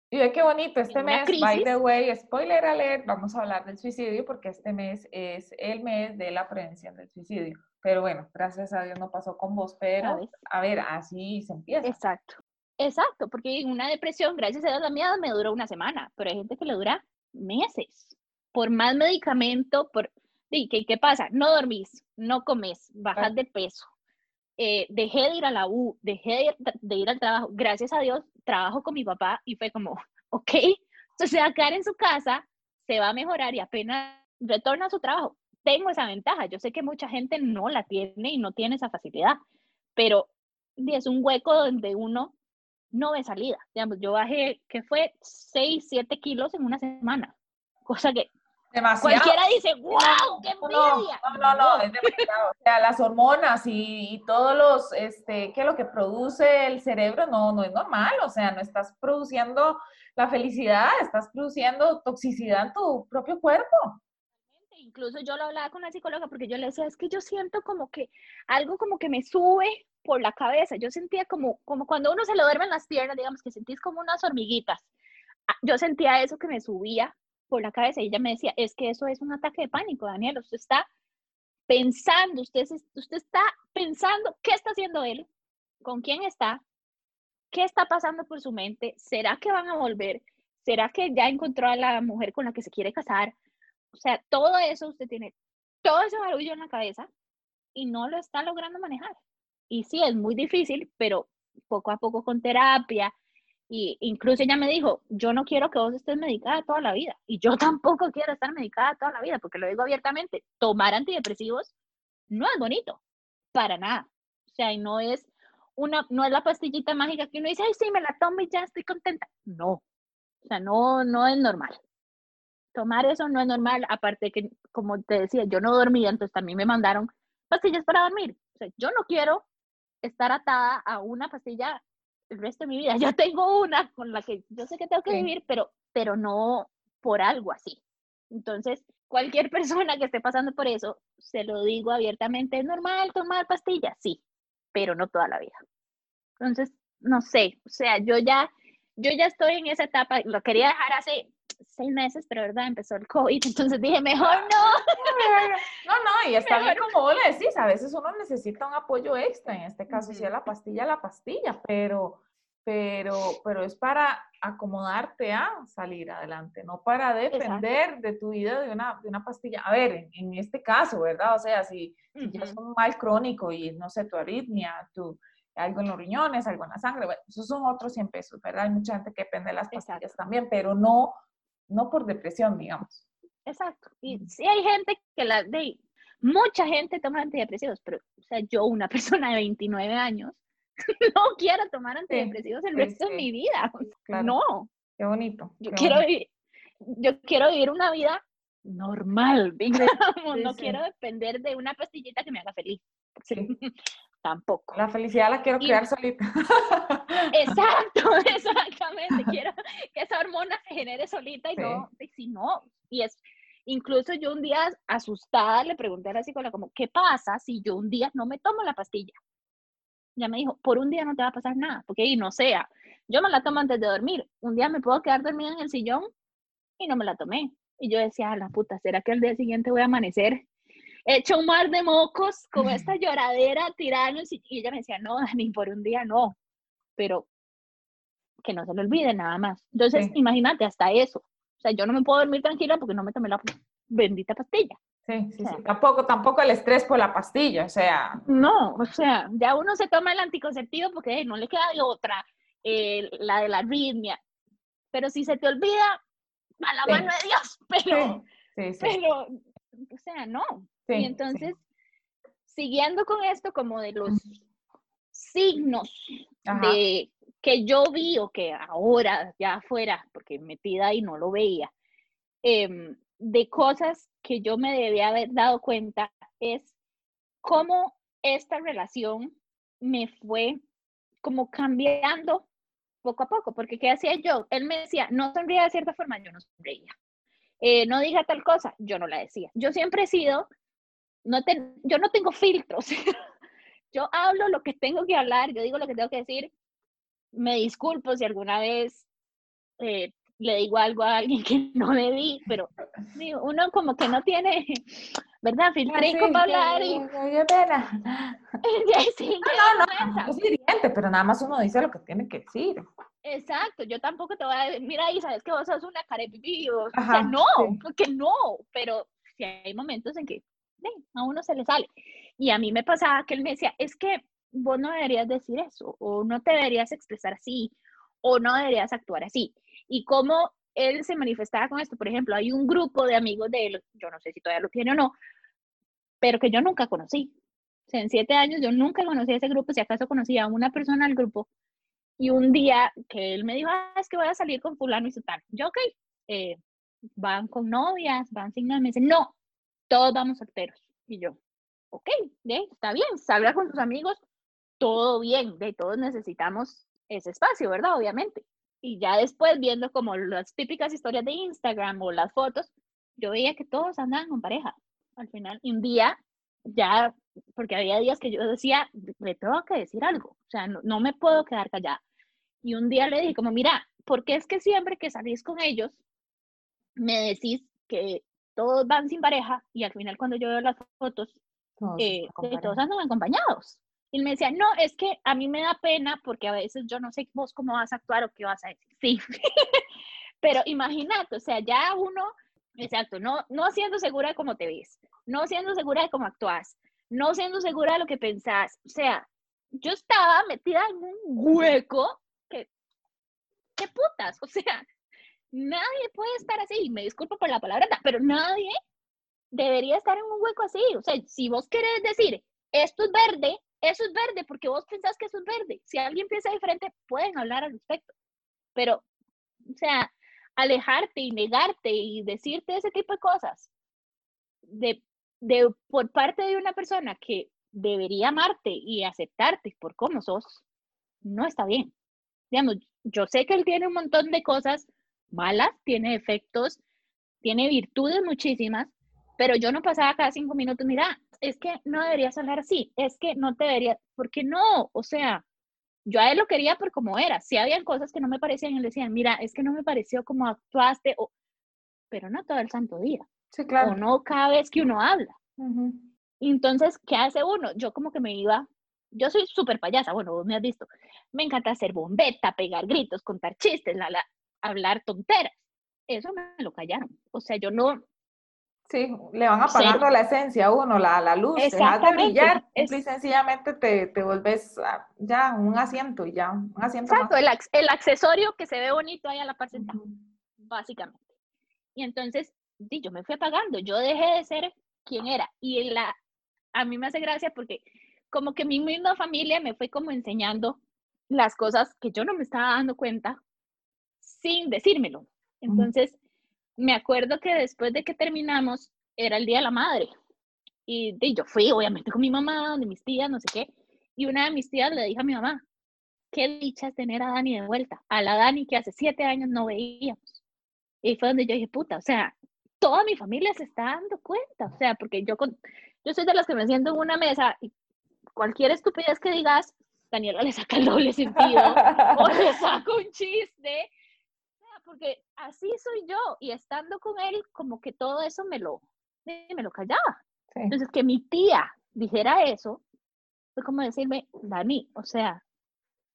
Y ve qué bonito, este mes, by the way, spoiler alert, vamos a hablar del suicidio porque este mes es el mes de la prevención del suicidio. Pero bueno, gracias a Dios no pasó con vos, pero a ver, así se empieza. Exacto. Exacto, porque en una depresión, gracias a Dios, la mía me duró una semana, pero hay gente que le dura meses. Por más medicamento, por... ¿Qué, ¿Qué pasa? No dormís, no comes, bajas de peso. Eh, dejé de ir a la U, dejé de, ir al trabajo. Gracias a Dios, trabajo con mi papá y fue como, ok, entonces se va a quedar en su casa, se va a mejorar y apenas retorna a su trabajo. Tengo esa ventaja. Yo sé que mucha gente no la tiene y no tiene esa facilidad, pero es un hueco donde uno no ve salida. Digamos, yo bajé, que fue 6, 7 kilos en una semana. Cosa que Demasiado. Cualquiera dice, wow, qué envidia. No, no, no, es demasiado. O sea, las hormonas y, todos los, este, que lo que produce el cerebro no, no es normal. O sea, no estás produciendo la felicidad, estás produciendo toxicidad en tu propio cuerpo. Incluso yo lo hablaba con la psicóloga porque yo le decía, es que yo siento como que algo como que me sube por la cabeza. Yo sentía como, como cuando uno se lo duerme en las piernas, digamos que sentís como unas hormiguitas. Ah, yo sentía eso que me subía por la cabeza y ella me decía, es que eso es un ataque de pánico, Daniel. Usted está pensando, usted, usted está pensando, ¿qué está haciendo él? ¿Con quién está? ¿Qué está pasando por su mente? ¿Será que van a volver? ¿Será que ya encontró a la mujer con la que se quiere casar? O sea, todo eso usted tiene, todo ese barullo en la cabeza y no lo está logrando manejar. Y sí, es muy difícil, pero poco a poco con terapia, y incluso ella me dijo, yo no quiero que vos estés medicada toda la vida. Y yo tampoco quiero estar medicada toda la vida, porque lo digo abiertamente, tomar antidepresivos no es bonito, para nada. O sea, y no es una, no es la pastillita mágica que uno dice, ay, sí, me la tomo y ya estoy contenta. No, o sea, no, no es normal. Tomar eso no es normal, aparte que, como te decía, yo no dormía, entonces también me mandaron pastillas para dormir. O sea, yo no quiero estar atada a una pastilla el resto de mi vida. Yo tengo una con la que yo sé que tengo que vivir, pero, pero no por algo así. Entonces, cualquier persona que esté pasando por eso, se lo digo abiertamente, es normal tomar pastillas, sí, pero no toda la vida. Entonces, no sé, o sea, yo ya, yo ya estoy en esa etapa, lo quería dejar hace seis meses, pero verdad empezó el COVID, entonces dije, mejor no. No, no, y está bien como vos le decís, a veces uno necesita un apoyo extra, en este caso si es la pastilla, la pastilla, pero, pero, pero es para acomodarte a salir adelante, no para depender de tu vida de una, de una pastilla. A ver, en, este caso, ¿verdad? O sea, si, ya es un mal crónico y no sé, tu arritmia, tu, algo en los riñones, algo en la sangre, bueno, esos son otros 100 pesos, ¿verdad? Hay mucha gente que depende de las pastillas también, pero no no por depresión, digamos. Exacto. Y sí hay gente que la de mucha gente toma antidepresivos, pero o sea, yo una persona de 29 años no quiero tomar antidepresivos el resto de mi vida. No. Qué bonito. yo quiero vivir, yo quiero vivir una vida normal, no quiero depender de una pastillita que me haga feliz. Sí. Tampoco. La felicidad la quiero crear solita. Exacto, exactamente. Quiero que esa hormona se genere solita y no, si no, y es, incluso yo un día asustada le pregunté a la psicóloga como, ¿qué pasa si yo un día no me tomo la pastilla? Ya me dijo, por un día no te va a pasar nada, porque ahí no sea, yo me la tomo antes de dormir, un día me puedo quedar dormida en el sillón y no me la tomé. Y yo decía, a la puta, ¿será que al día siguiente voy a amanecer hecho un mar de mocos con esta lloradera sillón? Y ella me decía, no, ni por un día no pero que no se le olvide nada más. Entonces, imagínate, hasta eso. O sea, yo no me puedo dormir tranquila porque no me tomé la bendita pastilla. Sí, sí, sí. Tampoco, tampoco el estrés por la pastilla, o sea. No, o sea, ya uno se toma el anticonceptivo porque no le queda de otra, eh, la de la arritmia. Pero si se te olvida, a la mano de Dios, pero, pero, o sea, no. Y entonces, siguiendo con esto, como de los signos de que yo vi o que ahora ya afuera, porque metida y no lo veía, em, de cosas que yo me debía haber dado cuenta es cómo esta relación me fue como cambiando poco a poco, porque ¿qué hacía yo? Él me decía, no sonría de cierta forma, yo no sonreía. Eh, no diga tal cosa, yo no la decía. Yo siempre he sido, no yo no tengo filtros. yo hablo lo que tengo que hablar, yo digo lo que tengo que decir. Me disculpo si alguna vez eh, le digo algo a alguien que no debí, pero uno como que no tiene, ¿verdad? Filtrico para hablar y... Pena. no, no, no, es evidente, pero nada más uno dice lo que tiene que decir. Exacto, yo tampoco te voy a decir, mira, y sabes que vos sos una carepipí, o, sea, no, porque no, pero si hay momentos en que a uno se le sale. Y a mí me pasaba que él me decía, es que vos no deberías decir eso, o no te deberías expresar así, o no deberías actuar así. Y cómo él se manifestaba con esto, por ejemplo, hay un grupo de amigos de él, yo no sé si todavía lo tiene o no, pero que yo nunca conocí. O en siete años yo nunca conocí a ese grupo, si acaso conocía a una persona del grupo. Y un día que él me dijo, ah, es que voy a salir con fulano y tal Yo, ok, eh, van con novias, van sin. Me dice, no, todos vamos solteros. Y yo, ok, ¿de? está bien, salga con tus amigos, todo bien, de todos necesitamos ese espacio, ¿verdad? Obviamente. Y ya después viendo como las típicas historias de Instagram o las fotos, yo veía que todos andaban con pareja. Al final, un día, ya, porque había días que yo decía, le tengo que decir algo, o sea, no, no me puedo quedar callada. Y un día le dije como, mira, ¿por qué es que siempre que salís con ellos, me decís que todos van sin pareja y al final cuando yo veo las fotos, todos, eh, todos andan acompañados. Y él me decía, no, es que a mí me da pena porque a veces yo no sé vos cómo vas a actuar o qué vas a decir. Sí, Pero imagínate, o sea, ya uno, exacto, no, no siendo segura de cómo te ves, no siendo segura de cómo actúas, no siendo segura de lo que pensás, o sea, yo estaba metida en un hueco que, qué putas, o sea, nadie puede estar así, me disculpo por la palabra, pero nadie debería estar en un hueco así, o sea, si vos querés decir, esto es verde, eso es verde porque vos pensás que eso es verde. Si alguien piensa diferente, pueden hablar al respecto. Pero, o sea, alejarte y negarte y decirte ese tipo de cosas de, de, por parte de una persona que debería amarte y aceptarte por cómo sos, no está bien. Digamos, yo sé que él tiene un montón de cosas malas, tiene efectos, tiene virtudes muchísimas, pero yo no pasaba cada cinco minutos, mira, es que no deberías hablar así, es que no te debería, ¿por qué no? O sea, yo a él lo quería por como era. Si habían cosas que no me parecían, y él decía, mira, es que no me pareció como actuaste, o... pero no todo el santo día. Sí, claro. O no cada vez que uno habla. Entonces, ¿qué hace uno? Yo como que me iba, yo soy súper payasa, bueno, vos me has visto. Me encanta hacer bombeta, pegar gritos, contar chistes, la, hablar tonteras. Eso me lo callaron. O sea, yo no, Sí, le van apagando la esencia a uno, la, la luz, te de brillar, y sencillamente te, te vuelves ah, ya un asiento y ya, un asiento Exacto, el, el, accesorio que se ve bonito ahí a la par básicamente. Y entonces, sí, yo me fui apagando, yo dejé de ser quien era. Y la, a mí me hace gracia porque como que mi misma familia me fue como enseñando las cosas que yo no me estaba dando cuenta sin decírmelo. Entonces, me acuerdo que después de que terminamos, era el Día de la Madre. Y, yo fui, obviamente, con mi mamá, de mis tías, no sé qué. Y una de mis tías le dijo a mi mamá, qué dicha es tener a Dani de vuelta. A la Dani que hace siete años no veíamos. Y fue donde yo dije, puta, o sea, toda mi familia se está dando cuenta. O sea, porque yo, con, yo soy de las que me siento en una mesa y cualquier estupidez que digas, Daniela le saca el doble sentido o le saca un chiste porque así soy yo y estando con él, como que todo eso me lo, me lo callaba. Entonces, que mi tía dijera eso, fue como decirme, Dani, o sea,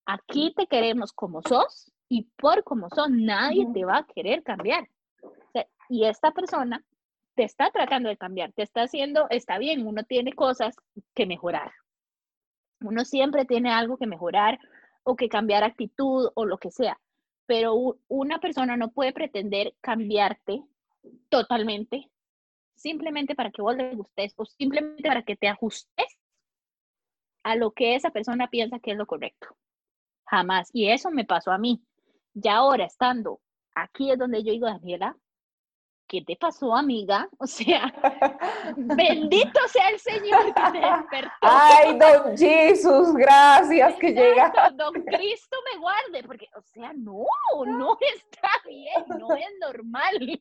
aquí te queremos como sos y por como sos, nadie te va a querer cambiar. y esta persona te está tratando de cambiar, te está haciendo, está bien, uno tiene cosas que mejorar. Uno siempre tiene algo que mejorar o que cambiar actitud o lo que sea pero una persona no puede pretender cambiarte totalmente simplemente para que vos le gustes o simplemente para que te ajustes a lo que esa persona piensa que es lo correcto. Jamás. Y eso me pasó a mí. Ya ahora estando aquí es donde yo digo, Daniela, ¿qué te pasó, amiga? O sea, bendito sea el Señor que te despertó. Ay, don Jesús, gracias que llega. Don Cristo me guarde, porque, o sea, no, no está bien, no es normal.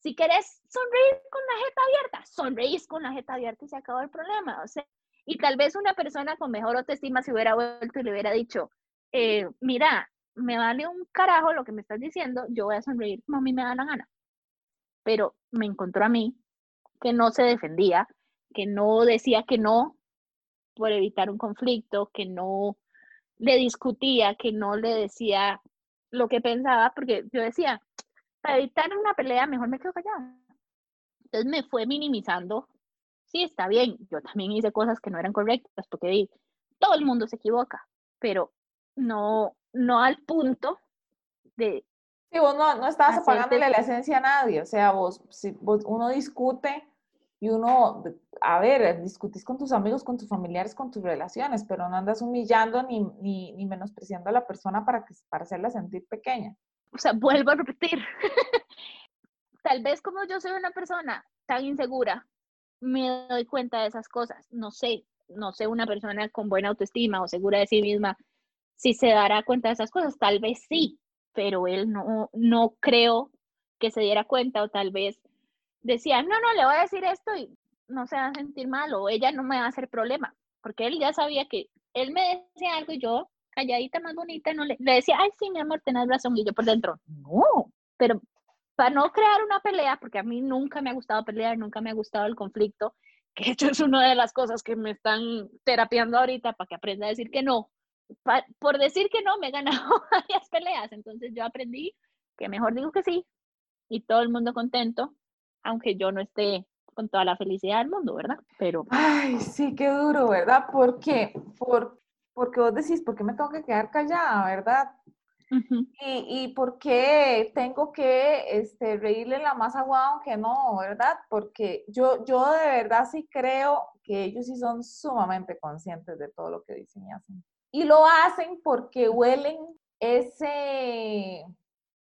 Si querés sonreír con la jeta abierta, sonreís con la jeta abierta y se acabó el problema. O sea, y tal vez una persona con mejor autoestima se hubiera vuelto y le hubiera dicho, eh, mira, me vale un carajo lo que me estás diciendo, yo voy a sonreír como a mí me da la gana pero me encontró a mí que no se defendía, que no decía que no por evitar un conflicto, que no le discutía, que no le decía lo que pensaba, porque yo decía, para evitar una pelea, mejor me quedo callada. Entonces me fue minimizando. Sí, está bien, yo también hice cosas que no eran correctas, porque todo el mundo se equivoca, pero no, no al punto de Sí, vos no, no estabas apagándole la esencia a nadie, o sea, vos, si vos, uno discute y uno, a ver, discutís con tus amigos, con tus familiares, con tus relaciones, pero no andas humillando ni, ni, ni menospreciando a la persona para, que, para hacerla sentir pequeña. O sea, vuelvo a repetir, tal vez como yo soy una persona tan insegura, me doy cuenta de esas cosas, no sé, no sé una persona con buena autoestima o segura de sí misma, si se dará cuenta de esas cosas, tal vez sí, pero él no, no creo que se diera cuenta o tal vez decía, no, no, le voy a decir esto y no se va a sentir mal o ella no me va a hacer problema, porque él ya sabía que él me decía algo y yo, calladita, más bonita, no le, le decía, ay, sí, mi amor, tenés razón, y yo por dentro, no, pero para no crear una pelea, porque a mí nunca me ha gustado pelear, nunca me ha gustado el conflicto, que esto es una de las cosas que me están terapiando ahorita para que aprenda a decir que no, por decir que no, me he ganado varias peleas, entonces yo aprendí que mejor digo que sí y todo el mundo contento, aunque yo no esté con toda la felicidad del mundo, ¿verdad? Pero... Ay, sí, qué duro, ¿verdad? ¿Por qué? Por, porque vos decís, ¿por qué me tengo que quedar callada, verdad? y, y, por qué tengo que este, reírle la más aguada aunque no, ¿verdad? Porque yo, yo de verdad sí creo que ellos sí son sumamente conscientes de todo lo que dicen y hacen. Y lo hacen porque huelen ese,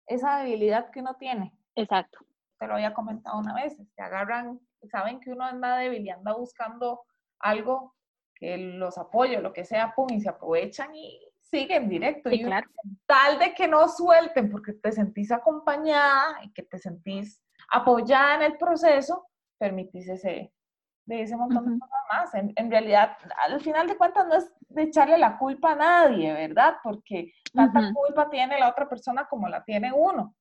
esa debilidad que uno tiene. Exacto. Te lo había comentado una vez, se agarran, saben que uno anda débil y anda buscando algo que los apoye, lo que sea, pum, y se aprovechan y siguen directo. y claro. Tal de que no suelten porque te sentís acompañada y que te sentís apoyada en el proceso, permitís ese, de ese montón de cosas más. En, en, realidad, al final de cuentas, no es de echarle la culpa a nadie, ¿verdad? Porque tanta culpa tiene la otra persona como la tiene uno.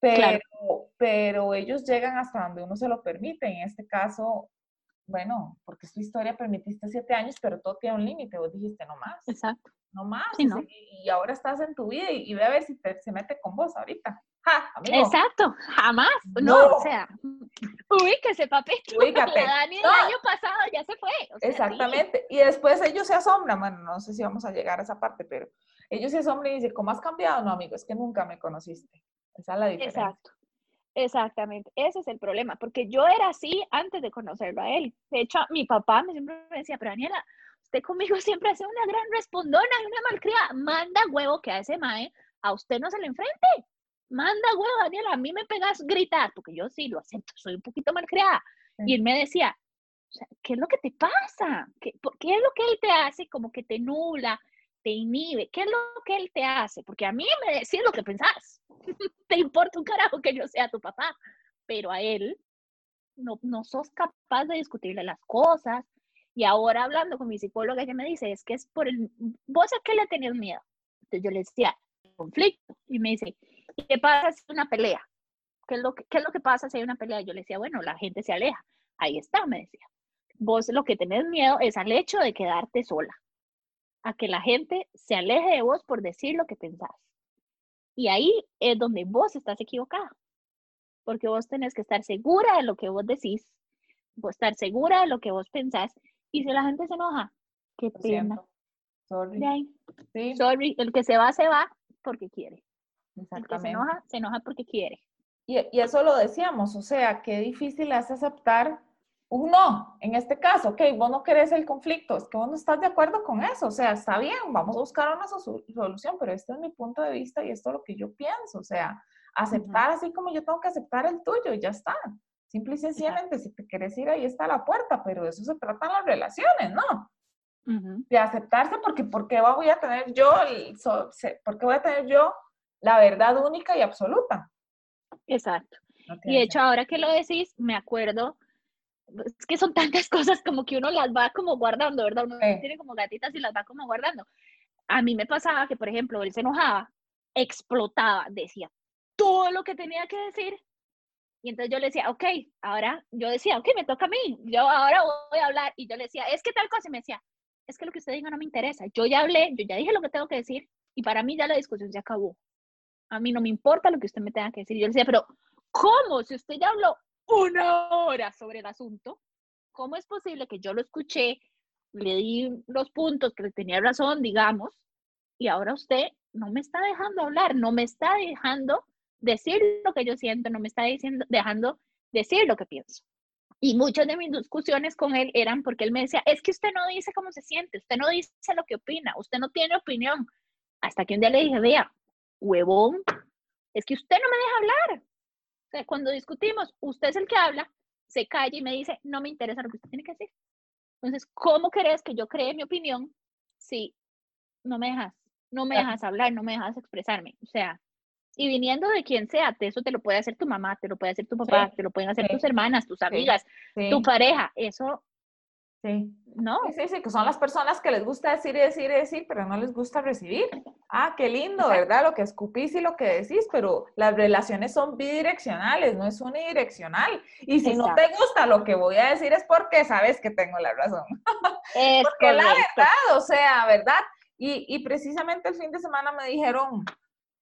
Pero, pero ellos llegan hasta donde uno se lo permite. En este caso, bueno, porque es tu historia, permitiste siete años, pero todo tiene un límite. Vos dijiste, no más. Exacto. No más. Y, ahora estás en tu vida y, ve a ver si te, se mete con vos ahorita. Exacto, jamás. No, o sea, ubíquese, papito. Ubícate. La Dani el año pasado ya se fue. Exactamente. Y después ellos se asombran. Bueno, no sé si vamos a llegar a esa parte, pero ellos se asombran y dicen, ¿cómo has cambiado? No, amigo, es que nunca me conociste. Esa es la diferencia. Exacto. Exactamente, ese es el problema, porque yo era así antes de conocerlo a él. De hecho, mi papá me siempre me decía, pero Daniela, usted conmigo siempre hace una gran respondona y una malcriada. Manda huevo que a ese mae, a usted no se le enfrente. Manda huevo, Daniela, a mí me pegas gritar, porque yo sí lo acepto, soy un poquito malcriada. Y él me decía, ¿qué es lo que te pasa? ¿Qué, ¿Qué es lo que él te hace como que te nula, te inhibe? ¿Qué es lo que él te hace? Porque a mí me decís lo que pensás. te importa un carajo que yo sea tu papá, pero a él no, no sos capaz de discutirle las cosas. Y ahora hablando con mi psicóloga, ella me dice, es que es por el, vos a qué le tenés miedo. Entonces yo le decía, conflicto. Y me dice, ¿y qué pasa si una pelea? ¿Qué es, lo que, ¿Qué es lo que pasa si hay una pelea? Yo le decía, bueno, la gente se aleja. Ahí está, me decía. Vos lo que tenés miedo es al hecho de quedarte sola, a que la gente se aleje de vos por decir lo que pensás. Y ahí es donde vos estás equivocada, porque vos tenés que estar segura de lo que vos decís, vos estar segura de lo que vos pensás, y si la gente se enoja, qué pena. Sorry. Sí. Sorry, el que se va, se va porque quiere. El que se enoja, se enoja porque quiere. Y, y eso lo decíamos, o sea, qué difícil es aceptar un no, en este caso, ok, vos no querés el conflicto, es que vos no estás de acuerdo con eso, o sea, está bien, vamos a buscar una solución, pero este es mi punto de vista y esto es lo que yo pienso, o sea, aceptar así como yo tengo que aceptar el tuyo y ya está. Simple y sencillamente, si te quieres ir, ahí está la puerta, pero de eso se tratan las relaciones, ¿no? De aceptarse porque ¿por qué voy a tener yo, por qué voy a tener yo la verdad única y absoluta? Exacto. y de hecho, ahora que lo decís, me acuerdo es que son tantas cosas como que uno las va como guardando, ¿verdad? Uno tiene como gatitas y las va como guardando. A mí me pasaba que, por ejemplo, él se enojaba, explotaba, decía todo lo que tenía que decir. Y entonces yo le decía, ok, ahora yo decía, ok, me toca a mí, yo ahora voy a hablar. Y yo le decía, es que tal cosa, y me decía, es que lo que usted diga no me interesa. Yo ya hablé, yo ya dije lo que tengo que decir, y para mí ya la discusión se acabó. A mí no me importa lo que usted me tenga que decir. Yo le decía, pero ¿cómo? Si usted ya habló una hora sobre el asunto, ¿cómo es posible que yo lo escuché, le di los puntos que tenía razón, digamos, y ahora usted no me está dejando hablar, no me está dejando decir lo que yo siento, no me está diciendo, dejando decir lo que pienso? Y muchas de mis discusiones con él eran porque él me decía, es que usted no dice cómo se siente, usted no dice lo que opina, usted no tiene opinión. Hasta que un día le dije, vea, huevón, es que usted no me deja hablar cuando discutimos, usted es el que habla, se calla y me dice, no me interesa lo que usted tiene que decir. Entonces, ¿cómo querés que yo cree mi opinión si no me dejas, no me dejas hablar, no me dejas expresarme? O sea, y viniendo de quien sea, eso te lo puede hacer tu mamá, te lo puede hacer tu papá, te lo pueden hacer tus hermanas, tus amigas, tu pareja, eso Sí. ¿No? Sí, sí, que son las personas que les gusta decir y decir y decir, pero no les gusta recibir. Ah, qué lindo, ¿verdad? Lo que escupís y lo que decís, pero las relaciones son bidireccionales, no es unidireccional. Y si no te gusta lo que voy a decir es porque sabes que tengo la razón. Es porque la verdad, o sea, ¿verdad? Y, y precisamente el fin de semana me dijeron,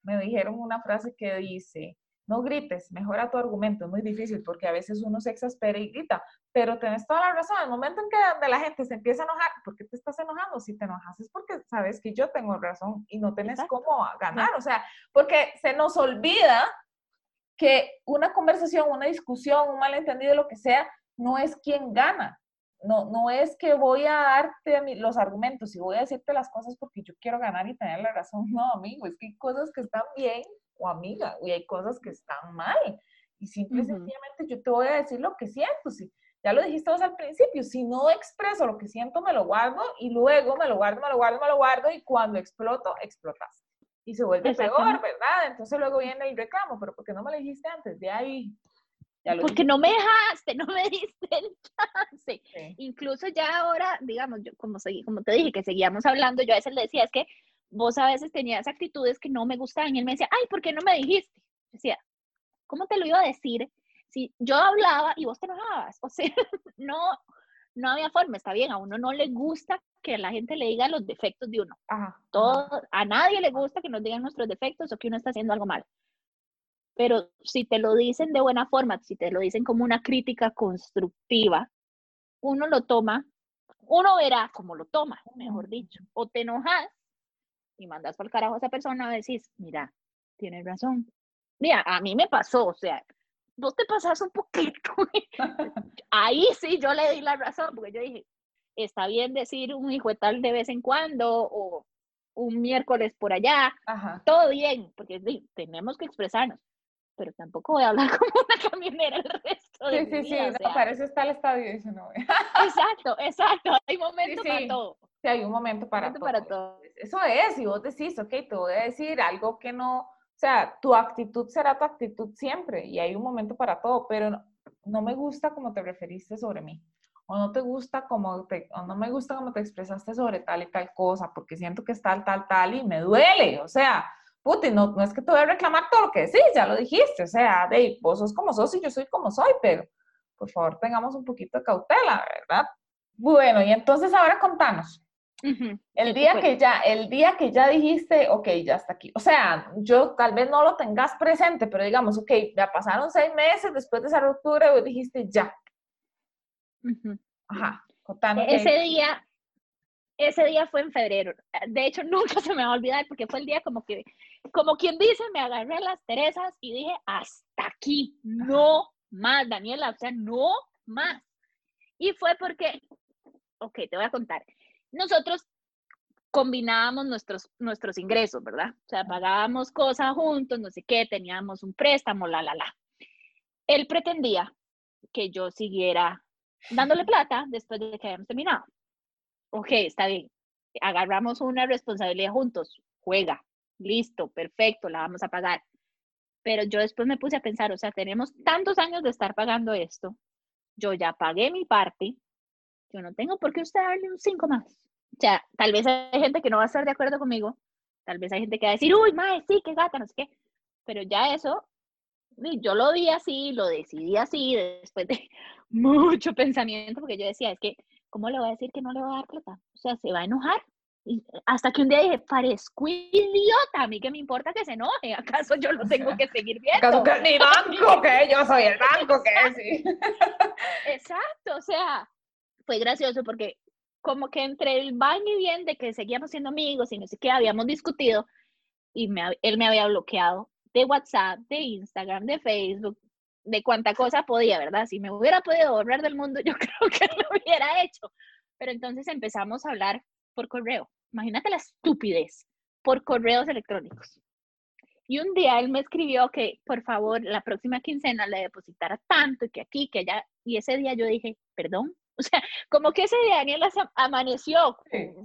me dijeron una frase que dice, no grites, mejora tu argumento, es muy difícil porque a veces uno se exaspera y grita, pero tenés toda la razón, el momento en que la gente se empieza a enojar, ¿por qué te estás enojando? Si te enojas es porque sabes que yo tengo razón y no tenés cómo ganar, o sea, porque se nos olvida que una conversación, una discusión, un malentendido, lo que sea, no es quien gana. No, no es que voy a darte los argumentos y voy a decirte las cosas porque yo quiero ganar y tener la razón. No, amigo, es que hay cosas que están bien o amiga, y hay cosas que están mal. Y simple y sencillamente yo te voy a decir lo que siento. Si, ya lo dijiste vos al principio, si no expreso lo que siento, me lo guardo y luego me lo guardo, me lo guardo, me lo guardo y cuando exploto, explotas. Y se vuelve peor, ¿verdad? Entonces luego viene el reclamo, pero ¿por qué no me lo dijiste antes? De ahí. Porque no me dejaste, no me diste el chance. Incluso ya ahora, digamos, yo como, seguí, como te dije, que seguíamos hablando, yo a veces le decía, es que vos a veces tenías actitudes que no me gustaban y él me decía, ay, ¿por qué no me dijiste? Decía, ¿cómo te lo iba a decir si yo hablaba y vos te enojabas? O sea, no, no había forma, está bien, a uno no le gusta que la gente le diga los defectos de uno. Todo, a nadie le gusta que nos digan nuestros defectos o que uno está haciendo algo mal. Pero si te lo dicen de buena forma, si te lo dicen como una crítica constructiva, uno lo toma, uno verá cómo lo toma, mejor dicho. O te enojas y mandas por el carajo a esa persona, decís, mira, tienes razón. Mira, a mí me pasó, o sea, vos te pasas un poquito. Ahí sí yo le di la razón, porque yo dije, está bien decir un hijo de tal de vez en cuando o un miércoles por allá, todo bien, porque tenemos que expresarnos, pero tampoco voy a hablar como una camionera el resto de Sí, sí, sí, no, para eso está el estadio 19. exacto, exacto, hay momentos para todo hay un momento para, todo. Eso es, y vos decís, ok, te voy a decir algo que no, o sea, tu actitud será tu actitud siempre y hay un momento para todo, pero no, me gusta como te referiste sobre mí o no te gusta como te, o no me gusta como te expresaste sobre tal y tal cosa, porque siento que es tal, tal, tal y me duele, o sea, Putin, no, no es que te voy a reclamar todo lo que decís, ya lo dijiste, o sea, de vos sos como sos y yo soy como soy, pero por favor tengamos un poquito de cautela, ¿verdad? Bueno, y entonces ahora contanos, el día que ya, el día que ya dijiste, ok, ya está aquí. O sea, yo tal vez no lo tengas presente, pero digamos, ok, ya pasaron seis meses después de esa ruptura y dijiste ya. Ajá, contando. E-, ese día, ese día fue en febrero. De hecho, nunca se me va a olvidar porque fue el día como que, como quien dice, me agarré las Teresas y dije, hasta aquí, no más, Daniela, o sea, no más. Y fue porque, ok, te voy a contar nosotros combinábamos nuestros, nuestros ingresos, ¿verdad? O sea, pagábamos cosas juntos, no sé qué, teníamos un préstamo, la, la, la. Él pretendía que yo siguiera dándole plata después de que habíamos terminado. Ok, está bien. Agarramos una responsabilidad juntos. Juega. Listo, perfecto, la vamos a pagar. Pero yo después me puse a pensar, o sea, tenemos tantos años de estar pagando esto. Yo ya pagué mi parte. Yo no tengo por qué usted darle un 5 más. O sea, tal vez hay gente que no va a estar de acuerdo conmigo, tal vez hay gente que va a decir, uy, mae, sí, qué gata, no sé qué, pero ya eso, yo lo vi así, lo decidí así, después de mucho pensamiento, porque yo decía, es que, ¿cómo le voy a decir que no le voy a dar plata? O sea, se va a enojar. Y hasta que un día dije, parezco idiota, a mí que me importa que se enoje, ¿acaso yo lo tengo que seguir viendo? ¿Acaso que es mi banco, que yo soy el banco, que sí? Exacto, o sea, fue gracioso porque como que entre el baño y bien de que seguíamos siendo amigos y no sé qué, habíamos discutido y él me había bloqueado de WhatsApp, de Instagram, de Facebook, de cuánta cosa podía, ¿verdad? Si me hubiera podido borrar del mundo, yo creo que lo hubiera hecho. Pero entonces empezamos a hablar por correo. Imagínate la estupidez, por correos electrónicos. Y un día él me escribió que por favor la próxima quincena le depositara tanto y que aquí, que allá. Y ese día yo dije, perdón, o sea, como que ese día Daniel amaneció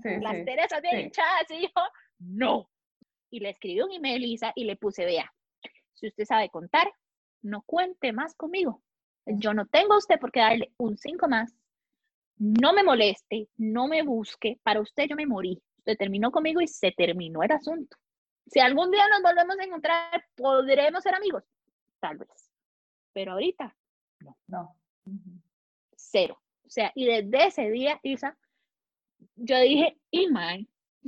las Teresas bien hinchadas y yo, no. Y le escribí un email, Lisa, y le puse, vea, si usted sabe contar, no cuente más conmigo. Yo no tengo a usted por qué darle un 5 más. No me moleste, no me busque. Para usted yo me morí. Usted terminó conmigo y se terminó el asunto. Si algún día nos volvemos a encontrar, podremos ser amigos. Tal vez. Pero ahorita, no. No. Cero. O sea, y desde ese día, Isa, yo dije, y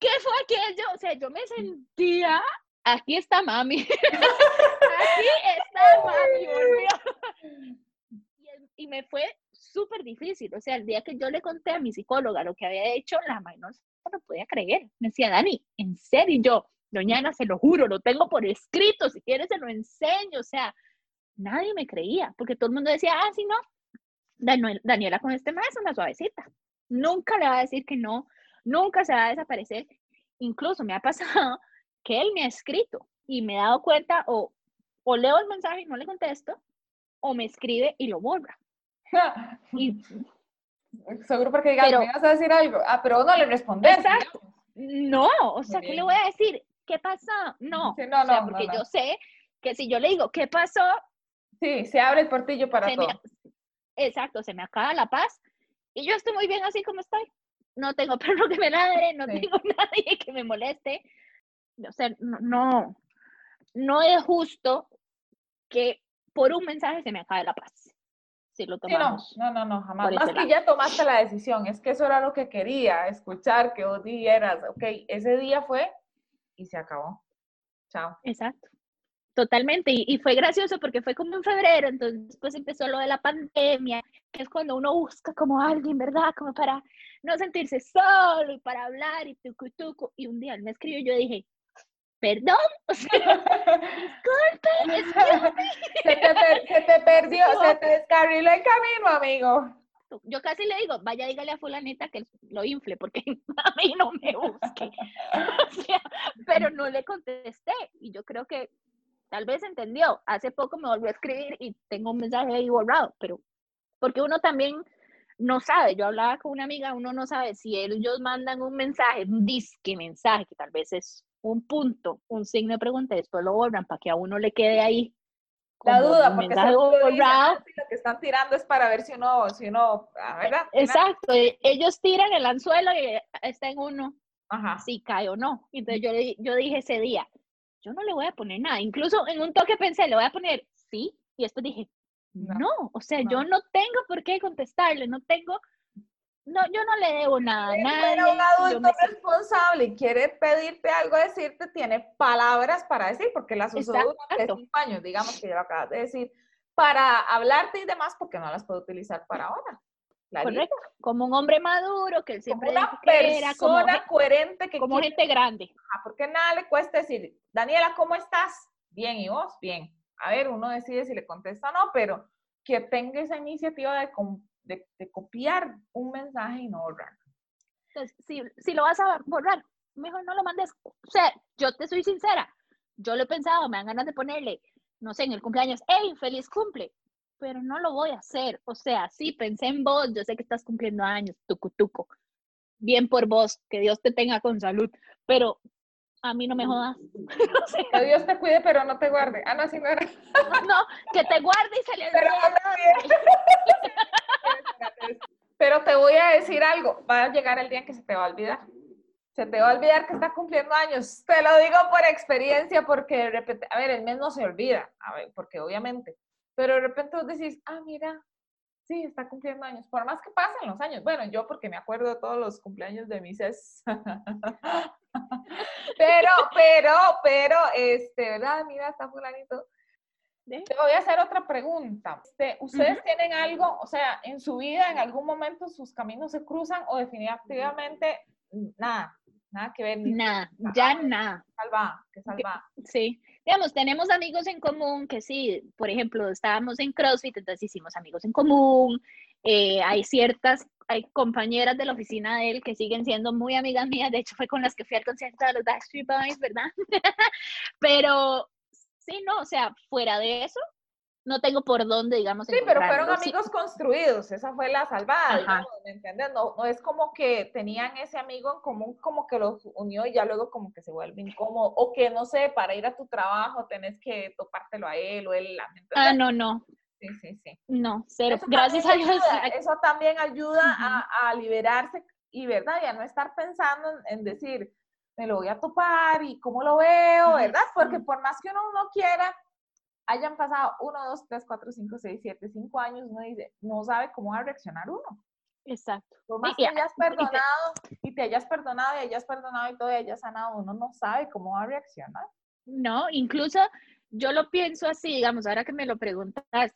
¿qué fue aquello? O sea, yo me sentía, aquí está mami, aquí está mami, y, y me fue súper difícil, o sea, el día que yo le conté a mi psicóloga lo que había hecho, la mano no se lo podía creer, me decía, Dani, ¿en serio? Y yo, doña Ana, se lo juro, lo tengo por escrito, si quieres se lo enseño, o sea, nadie me creía, porque todo el mundo decía, ah, sí, no, Daniela con este maestro es una suavecita, nunca le va a decir que no, nunca se va a desaparecer. Incluso me ha pasado que él me ha escrito y me he dado cuenta o, o leo el mensaje y no le contesto, o me escribe y lo borra. y, Seguro porque diga, me vas a decir algo, ah, pero no le respondes. No, o sea, ¿qué le voy a decir? ¿Qué pasó? No, no, no porque yo sé que si yo le digo, ¿qué pasó? Sí, se abre el portillo para todo. exacto, se me acaba la paz y yo estoy muy bien así como estoy. No tengo perro que me ladre, no tengo nadie que me moleste. O sea, no, no, es justo que por un mensaje se me acabe la paz. Si lo tomamos. no, no, no, jamás. Más que ya tomaste la decisión, es que eso era lo que quería, escuchar que vos dijeras, ok, ese día fue y se acabó. Chao. Exacto. Totalmente, y, fue gracioso porque fue como en febrero, entonces después empezó lo de la pandemia, que es cuando uno busca como alguien, ¿verdad? Como para no sentirse solo y para hablar y tucu tucu. Y un día él me escribió y yo dije, perdón, o sea, disculpe, se, te se te perdió, se te descarriló el camino, amigo. Yo casi le digo, vaya, dígale a fulanita que lo infle, porque a mí no me busque. O sea, pero no le contesté. Y yo creo que tal vez entendió. Hace poco me volvió a escribir y tengo un mensaje ahí borrado, pero porque uno también no sabe. Yo hablaba con una amiga, uno no sabe si ellos mandan un mensaje, un disque mensaje, que tal vez es un punto, un signo de pregunta, y después lo borran para que a uno le quede ahí. La duda, porque ah, lo que están tirando es para ver si uno, si uno, ah, ¿verdad? Exacto, e, ellos tiran el anzuelo y está en uno, Ajá. si cae o no. Entonces yo, yo dije ese día, yo no le voy a poner nada. Incluso en un toque pensé, le voy a poner sí, y después dije, no, o sea, yo no tengo por qué contestarle, no tengo, no, yo no le debo nada a nadie. Pero un adulto responsable y quiere pedirte algo, decirte, tiene palabras para decir, porque las usó durante cinco años, digamos que ya lo acabas de decir, para hablarte y demás, porque no las puedo utilizar para ahora. Correcto, como un hombre maduro que él siempre como una persona coherente que como gente grande. porque nada le cuesta decir, Daniela, ¿cómo estás? Bien, ¿y vos? Bien. A ver, uno decide si le contesta o no, pero que tenga esa iniciativa de, de, copiar un mensaje y no borrar. Entonces, si, si lo vas a borrar, mejor no lo mandes. O sea, yo te soy sincera, yo lo he pensado, me dan ganas de ponerle, no sé, en el cumpleaños, ¡hey, feliz cumple! Pero no lo voy a hacer. O sea, sí, pensé en vos, yo sé que estás cumpliendo años, tucu tucu. Bien por vos, que Dios te tenga con salud, pero a mí no me jodas. que Dios te cuide, pero no te guarde. Ah, no, sí, no No, que te guarde y se le pero, pero te voy a decir algo, va a llegar el día en que se te va a olvidar. Se te va a olvidar que estás cumpliendo años. Te lo digo por experiencia, porque de repente, a ver, el mes no se olvida, a ver, porque obviamente pero de repente vos decís, ah, mira, sí, está cumpliendo años, por más que pasen los años. Bueno, yo porque me acuerdo de todos los cumpleaños de mis ex. pero, pero, pero, este, ¿verdad? Mira, está fulanito. Te voy a hacer otra pregunta. Este, ¿Ustedes tienen algo, o sea, en su vida, en algún momento sus caminos se cruzan o definitivamente nada, nada que ver? Nada, ya nada. Salva, que salva. Sí, digamos, tenemos amigos en común que sí, por ejemplo, estábamos en CrossFit, entonces hicimos amigos en común, eh, hay ciertas, hay compañeras de la oficina de él que siguen siendo muy amigas mías, de hecho fue con las que fui al concierto de los Backstreet Boys, ¿verdad? Pero sí, no, o sea, fuera de eso, no tengo por dónde, digamos. Sí, pero fueron amigos construidos, esa fue la salvada, ¿me entiendes? No, no es como que tenían ese amigo en común, como que los unió y ya luego como que se vuelve incómodo, o que no sé, para ir a tu trabajo tenés que topártelo a él o él. Ah, no, no. Sí, sí, sí. No, cero. Gracias a Dios. eso también ayuda a, a, liberarse y, ¿verdad? Y a no estar pensando en, decir, me lo voy a topar y cómo lo veo, ¿verdad? Porque por más que uno no quiera, hayan pasado 1, 2, 3, 4, 5, 6, 7, 5 años, uno dice, no sabe cómo va a reaccionar uno. Exacto. Por más que hayas perdonado y te hayas perdonado y hayas perdonado y todo y hayas sanado, uno no sabe cómo va a reaccionar. No, incluso yo lo pienso así, digamos, ahora que me lo preguntas,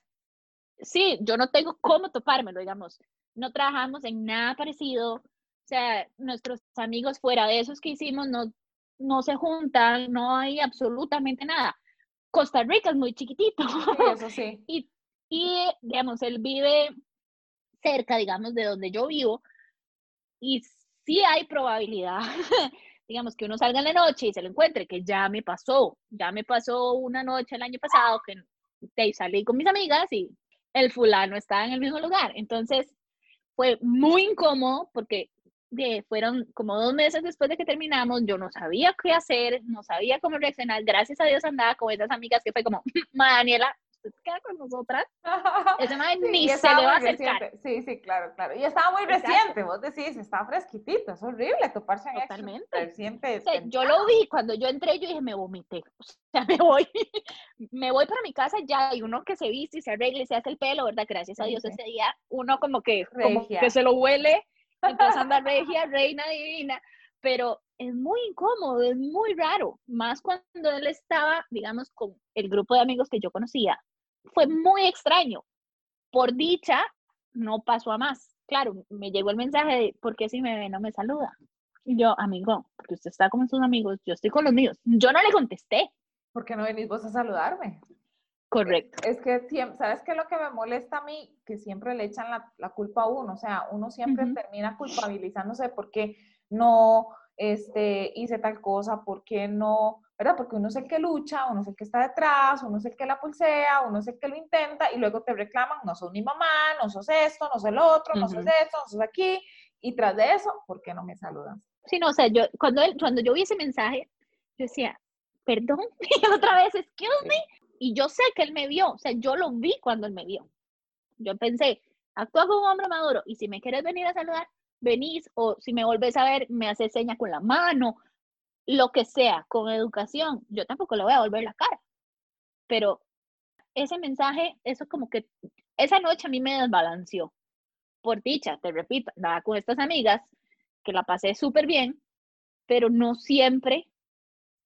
sí, yo no tengo cómo topármelo, digamos, no trabajamos en nada parecido, o sea, nuestros amigos fuera de esos que hicimos no, no se juntan, no hay absolutamente nada. Costa Rica es muy chiquitito. eso sí. y, y, digamos, él vive cerca, digamos, de donde yo vivo, y sí hay probabilidad, digamos, que uno salga en la noche y se lo encuentre, que ya me pasó, ya me pasó una noche el año pasado que te salí con mis amigas y el fulano estaba en el mismo lugar. Entonces, fue muy incómodo porque de, fueron como dos meses después de que terminamos, yo no sabía qué hacer, no sabía cómo reaccionar. Gracias a Dios andaba con esas amigas que fue como, Daniela, ¿usted queda con nosotras? Ese madre ni se le va a acercar. Sí, sí, claro, claro. Y estaba muy reciente, vos decís, está fresquitito, es horrible toparse en Totalmente. Siempre o sea, yo lo vi, cuando yo entré, yo dije, me vomité. O sea, me voy, me voy para mi casa ya, y uno que se viste y se arregla y se hace el pelo, ¿verdad? Gracias a Dios ese día, uno como que, como que se lo huele entonces anda regia, reina divina, pero es muy incómodo, es muy raro, más cuando él estaba, digamos, con el grupo de amigos que yo conocía. Fue muy extraño. Por dicha, no pasó a más. Claro, me llegó el mensaje de, ¿por qué si me ve no me saluda? Y yo, amigo, porque usted está con sus amigos, yo estoy con los míos. Yo no le contesté. ¿Por qué no venís vos a saludarme? Correcto. Es que, ¿sabes qué es lo que me molesta a mí? Que siempre le echan la, culpa a uno, o sea, uno siempre termina culpabilizándose porque no este, hice tal cosa, porque no, ¿verdad? Porque uno es el que lucha, uno es el que está detrás, uno es el que la pulsea, uno es el que lo intenta y luego te reclaman, no sos mi mamá, no sos esto, no sos el otro, no sos esto, no sos aquí. Y tras de eso, ¿por qué no me saludan? Sí, no, o sea, yo, cuando, él, cuando yo vi ese mensaje, yo decía, perdón, y otra vez, excuse me, y yo sé que él me vio, o sea, yo lo vi cuando él me vio. Yo pensé, actúa como un hombre maduro y si me quieres venir a saludar, venís o si me volvés a ver, me haces seña con la mano, lo que sea, con educación. Yo tampoco le voy a volver la cara. Pero ese mensaje, eso como que esa noche a mí me desbalanceó. Por dicha, te repito, nada con estas amigas, que la pasé súper bien, pero no siempre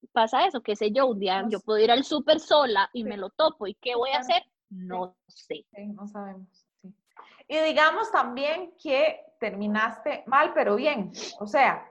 pasa eso, qué sé yo, un día yo puedo ir al súper sola y me lo topo y qué voy a hacer, no sé. no sabemos. Y digamos también que terminaste mal, pero bien, o sea,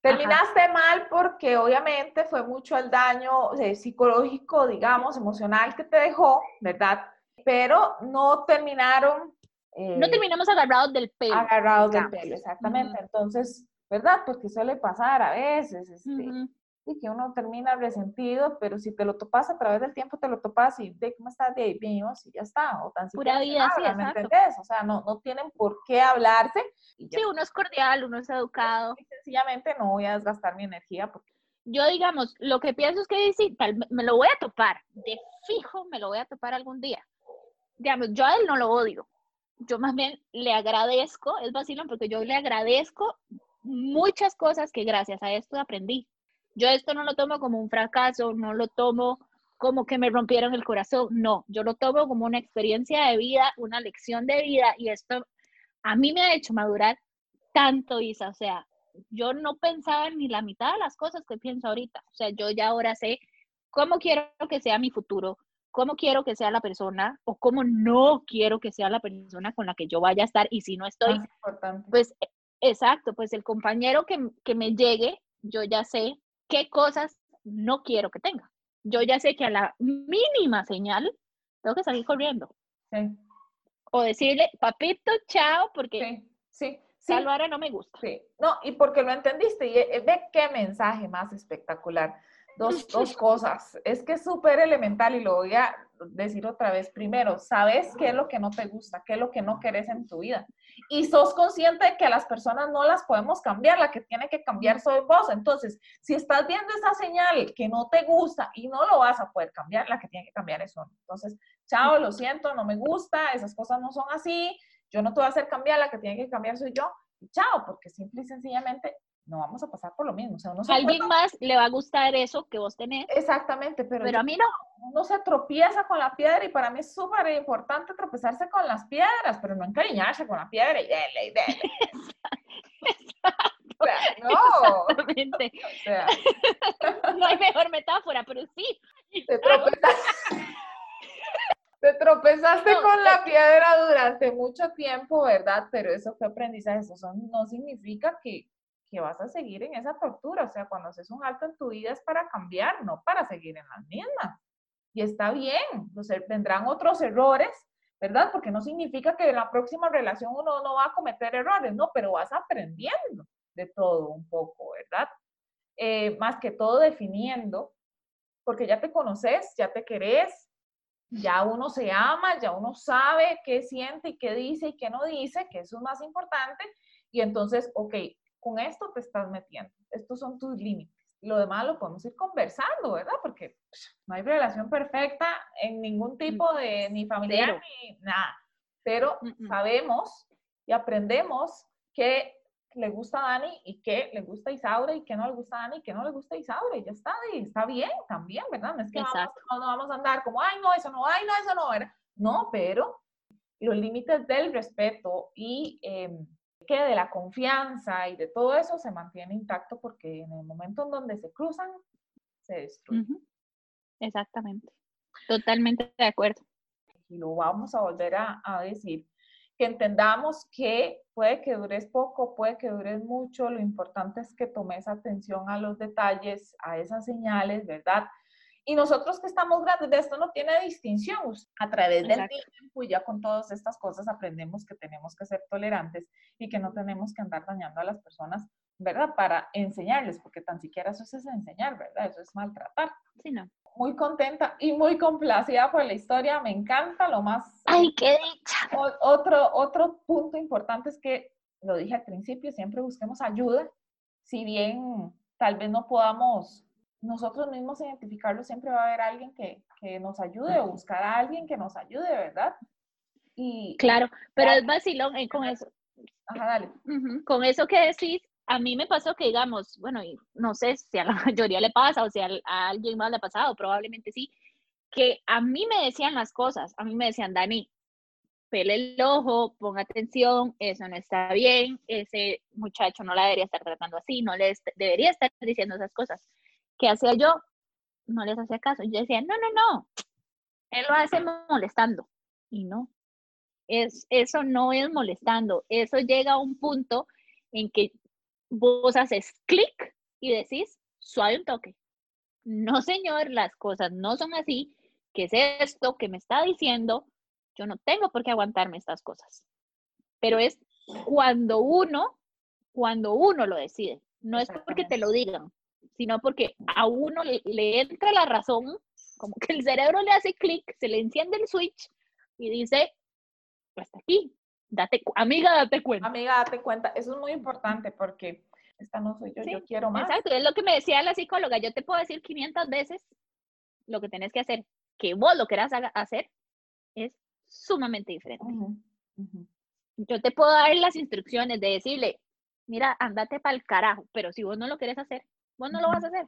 terminaste mal porque obviamente fue mucho el daño eh, psicológico, digamos, emocional que te dejó, ¿verdad? Pero no terminaron... no eh, terminamos agarrados del pelo. Agarrados del pelo, exactamente. Entonces, ¿verdad? Porque suele pasar a veces, este, y que uno termina resentido, pero si te lo topas a través del tiempo, te lo topas y de cómo estás de ahí, bien, y ya está, o tan Pura vida, sí, ¿me O sea, no, no tienen por qué hablarse. sí, uno es cordial, uno es educado. Y sencillamente no voy a desgastar mi energía porque... Yo, digamos, lo que pienso es que sí, tal, me lo voy a topar, de fijo me lo voy a topar algún día. Digamos, yo a él no lo odio, yo más bien le agradezco, es vacilón porque yo le agradezco muchas cosas que gracias a esto aprendí. Yo esto no lo tomo como un fracaso, no lo tomo como que me rompieron el corazón, no, yo lo tomo como una experiencia de vida, una lección de vida y esto a mí me ha hecho madurar tanto, Isa, o sea, yo no pensaba ni la mitad de las cosas que pienso ahorita, o sea, yo ya ahora sé cómo quiero que sea mi futuro, cómo quiero que sea la persona o cómo no quiero que sea la persona con la que yo vaya a estar y si no estoy, pues exacto, pues el compañero que, que me llegue, yo ya sé qué cosas no quiero que tenga. Yo ya sé que a la mínima señal tengo que salir corriendo. Sí. O decirle, papito, chao, porque sí, sí, ahora no me gusta. Sí, no, y porque lo entendiste. Y eh, ve qué mensaje más espectacular. Dos, dos cosas. Es que es súper elemental y lo voy a decir otra vez. Primero, sabes qué es lo que no te gusta, qué es lo que no querés en tu vida. Y sos consciente de que las personas no las podemos cambiar, la que tiene que cambiar soy vos. Entonces, si estás viendo esa señal que no te gusta y no lo vas a poder cambiar, la que tiene que cambiar es uno. Entonces, chao, lo siento, no me gusta, esas cosas no son así, yo no te voy a hacer cambiar, la que tiene que cambiar soy yo. Chao, porque simple y sencillamente no vamos a pasar por lo mismo. O sea, uno Alguien más le va a gustar eso que vos tenés. Exactamente, pero, pero a mí no. Uno se tropieza con la piedra y para mí es súper importante tropezarse con las piedras, pero no encariñarse con la piedra y dele, y dele. O sea, no. Exactamente. O sea. no hay mejor metáfora, pero sí. Te tropezaste, te tropezaste con la piedra durante mucho tiempo, ¿verdad? Pero eso fue aprendizaje. Eso no significa que que vas a seguir en esa tortura. O sea, cuando haces un alto en tu vida es para cambiar, no para seguir en las mismas. Y está bien, vendrán otros errores, ¿verdad? Porque no significa que en la próxima relación uno no va a cometer errores, no, pero vas aprendiendo de todo un poco, ¿verdad? Eh, más que todo definiendo, porque ya te conoces, ya te querés, ya uno se ama, ya uno sabe qué siente y qué dice y qué no dice, que eso es más importante. Y entonces, ok, con esto te estás metiendo, estos son tus límites. Lo demás lo podemos ir conversando, ¿verdad? Porque no hay relación perfecta en ningún tipo de, ni familiar, ni nada. Pero sabemos y aprendemos qué le gusta a Dani y qué le gusta a Isaura y qué no le gusta a Dani y qué no le gusta a Isaura. Y ya está, y está bien también, ¿verdad? No es que vamos, no, vamos a andar como, ay, no, eso no, ay, no, eso no, era. No, pero los límites del respeto y em, que de la confianza y de todo eso se mantiene intacto porque en el momento en donde se cruzan, se destruyen. Exactamente, totalmente de acuerdo. Y lo vamos a volver a, a decir, que entendamos que puede que dures poco, puede que dures mucho, lo importante es que tomes atención a los detalles, a esas señales, ¿verdad? Y nosotros que estamos grandes, de esto no tiene distinción. A través del tiempo y ya con todas estas cosas aprendemos que tenemos que ser tolerantes y que no tenemos que andar dañando a las personas, ¿verdad? Para enseñarles, porque tan siquiera eso es enseñar, ¿verdad? Eso es maltratar. Sí, no. Muy contenta y muy complacida por la historia, me encanta lo más. ¡Ay, qué dicha! Otro, otro punto importante es que, lo dije al principio, siempre busquemos ayuda, si bien tal vez no podamos nosotros mismos identificarlo, siempre va a haber alguien que, que nos ayude o buscar a alguien que nos ayude, ¿verdad? Y, claro, pero es vacilón eh, con eso. Ajá, dale. Con eso que decís, a mí me pasó que, digamos, bueno, y no sé si a la mayoría le pasa o si a, alguien más le ha pasado, probablemente sí, que a mí me decían las cosas, a mí me decían, Dani, pele el ojo, ponga atención, eso no está bien, ese muchacho no la debería estar tratando así, no le debería estar diciendo esas cosas. ¿Qué hacía yo? No les hacía caso. Yo decía, no, no, no, él lo hace molestando. Y no, es, eso no es molestando. Eso llega a un punto en que vos haces clic y decís, suave un toque. No, señor, las cosas no son así. ¿Qué es esto que me está diciendo? Yo no tengo por qué aguantarme estas cosas. Pero es cuando uno, cuando uno lo decide. No es porque te lo digan, sino porque a uno le, entra la razón, como que el cerebro le hace clic, se le enciende el switch y dice, hasta aquí, date, amiga, date cuenta. Amiga, date cuenta, eso es muy importante porque esta no soy yo, yo quiero más. Exacto, es lo que me decía la psicóloga, yo te puedo decir 500 veces lo que tenés que hacer, que vos lo quieras hacer, es sumamente diferente. Yo te puedo dar las instrucciones de decirle, mira, andate para el carajo, pero si vos no lo quieres hacer, vos no lo vas a hacer.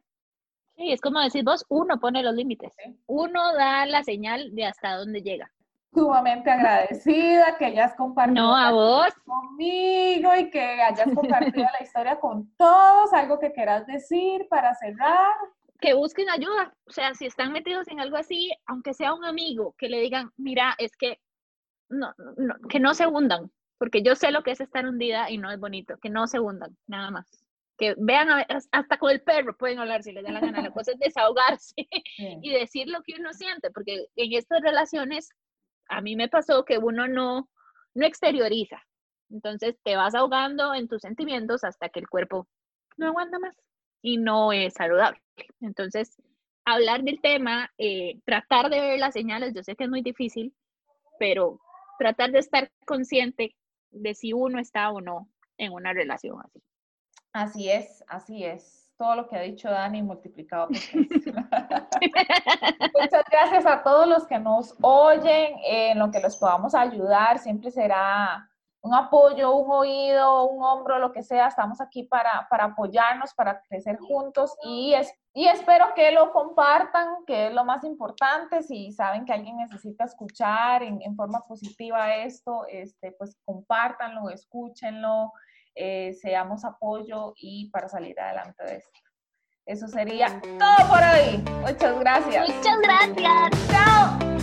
Sí, es como decir vos, uno pone los límites, uno da la señal de hasta dónde llega. Sumamente agradecida que hayas compartido no, a vos. conmigo y que hayas compartido la historia con todos, algo que quieras decir para cerrar. Que busquen ayuda, o sea, si están metidos en algo así, aunque sea un amigo, que le digan, mira, es que no, que no se hundan, porque yo sé lo que es estar hundida y no es bonito, que no se hundan, nada más que vean, hasta con el perro pueden hablar si les da la gana, la cosa es desahogarse y decir lo que uno siente, porque en estas relaciones a mí me pasó que uno no, no exterioriza, entonces te vas ahogando en tus sentimientos hasta que el cuerpo no aguanta más y no es saludable. Entonces, hablar del tema, eh, tratar de ver las señales, yo sé que es muy difícil, pero tratar de estar consciente de si uno está o no en una relación así. Así es, así es. Todo lo que ha dicho Dani multiplicado por Muchas gracias a todos los que nos oyen, en lo que los podamos ayudar. Siempre será un apoyo, un oído, un hombro, lo que sea. Estamos aquí para, para apoyarnos, para crecer juntos y, es, y espero que lo compartan, que es lo más importante. Si saben que alguien necesita escuchar en, en forma positiva esto, este, pues compártanlo, escúchenlo, eh, seamos apoyo y para salir adelante de esto. Eso sería todo por hoy. Muchas gracias. Muchas gracias.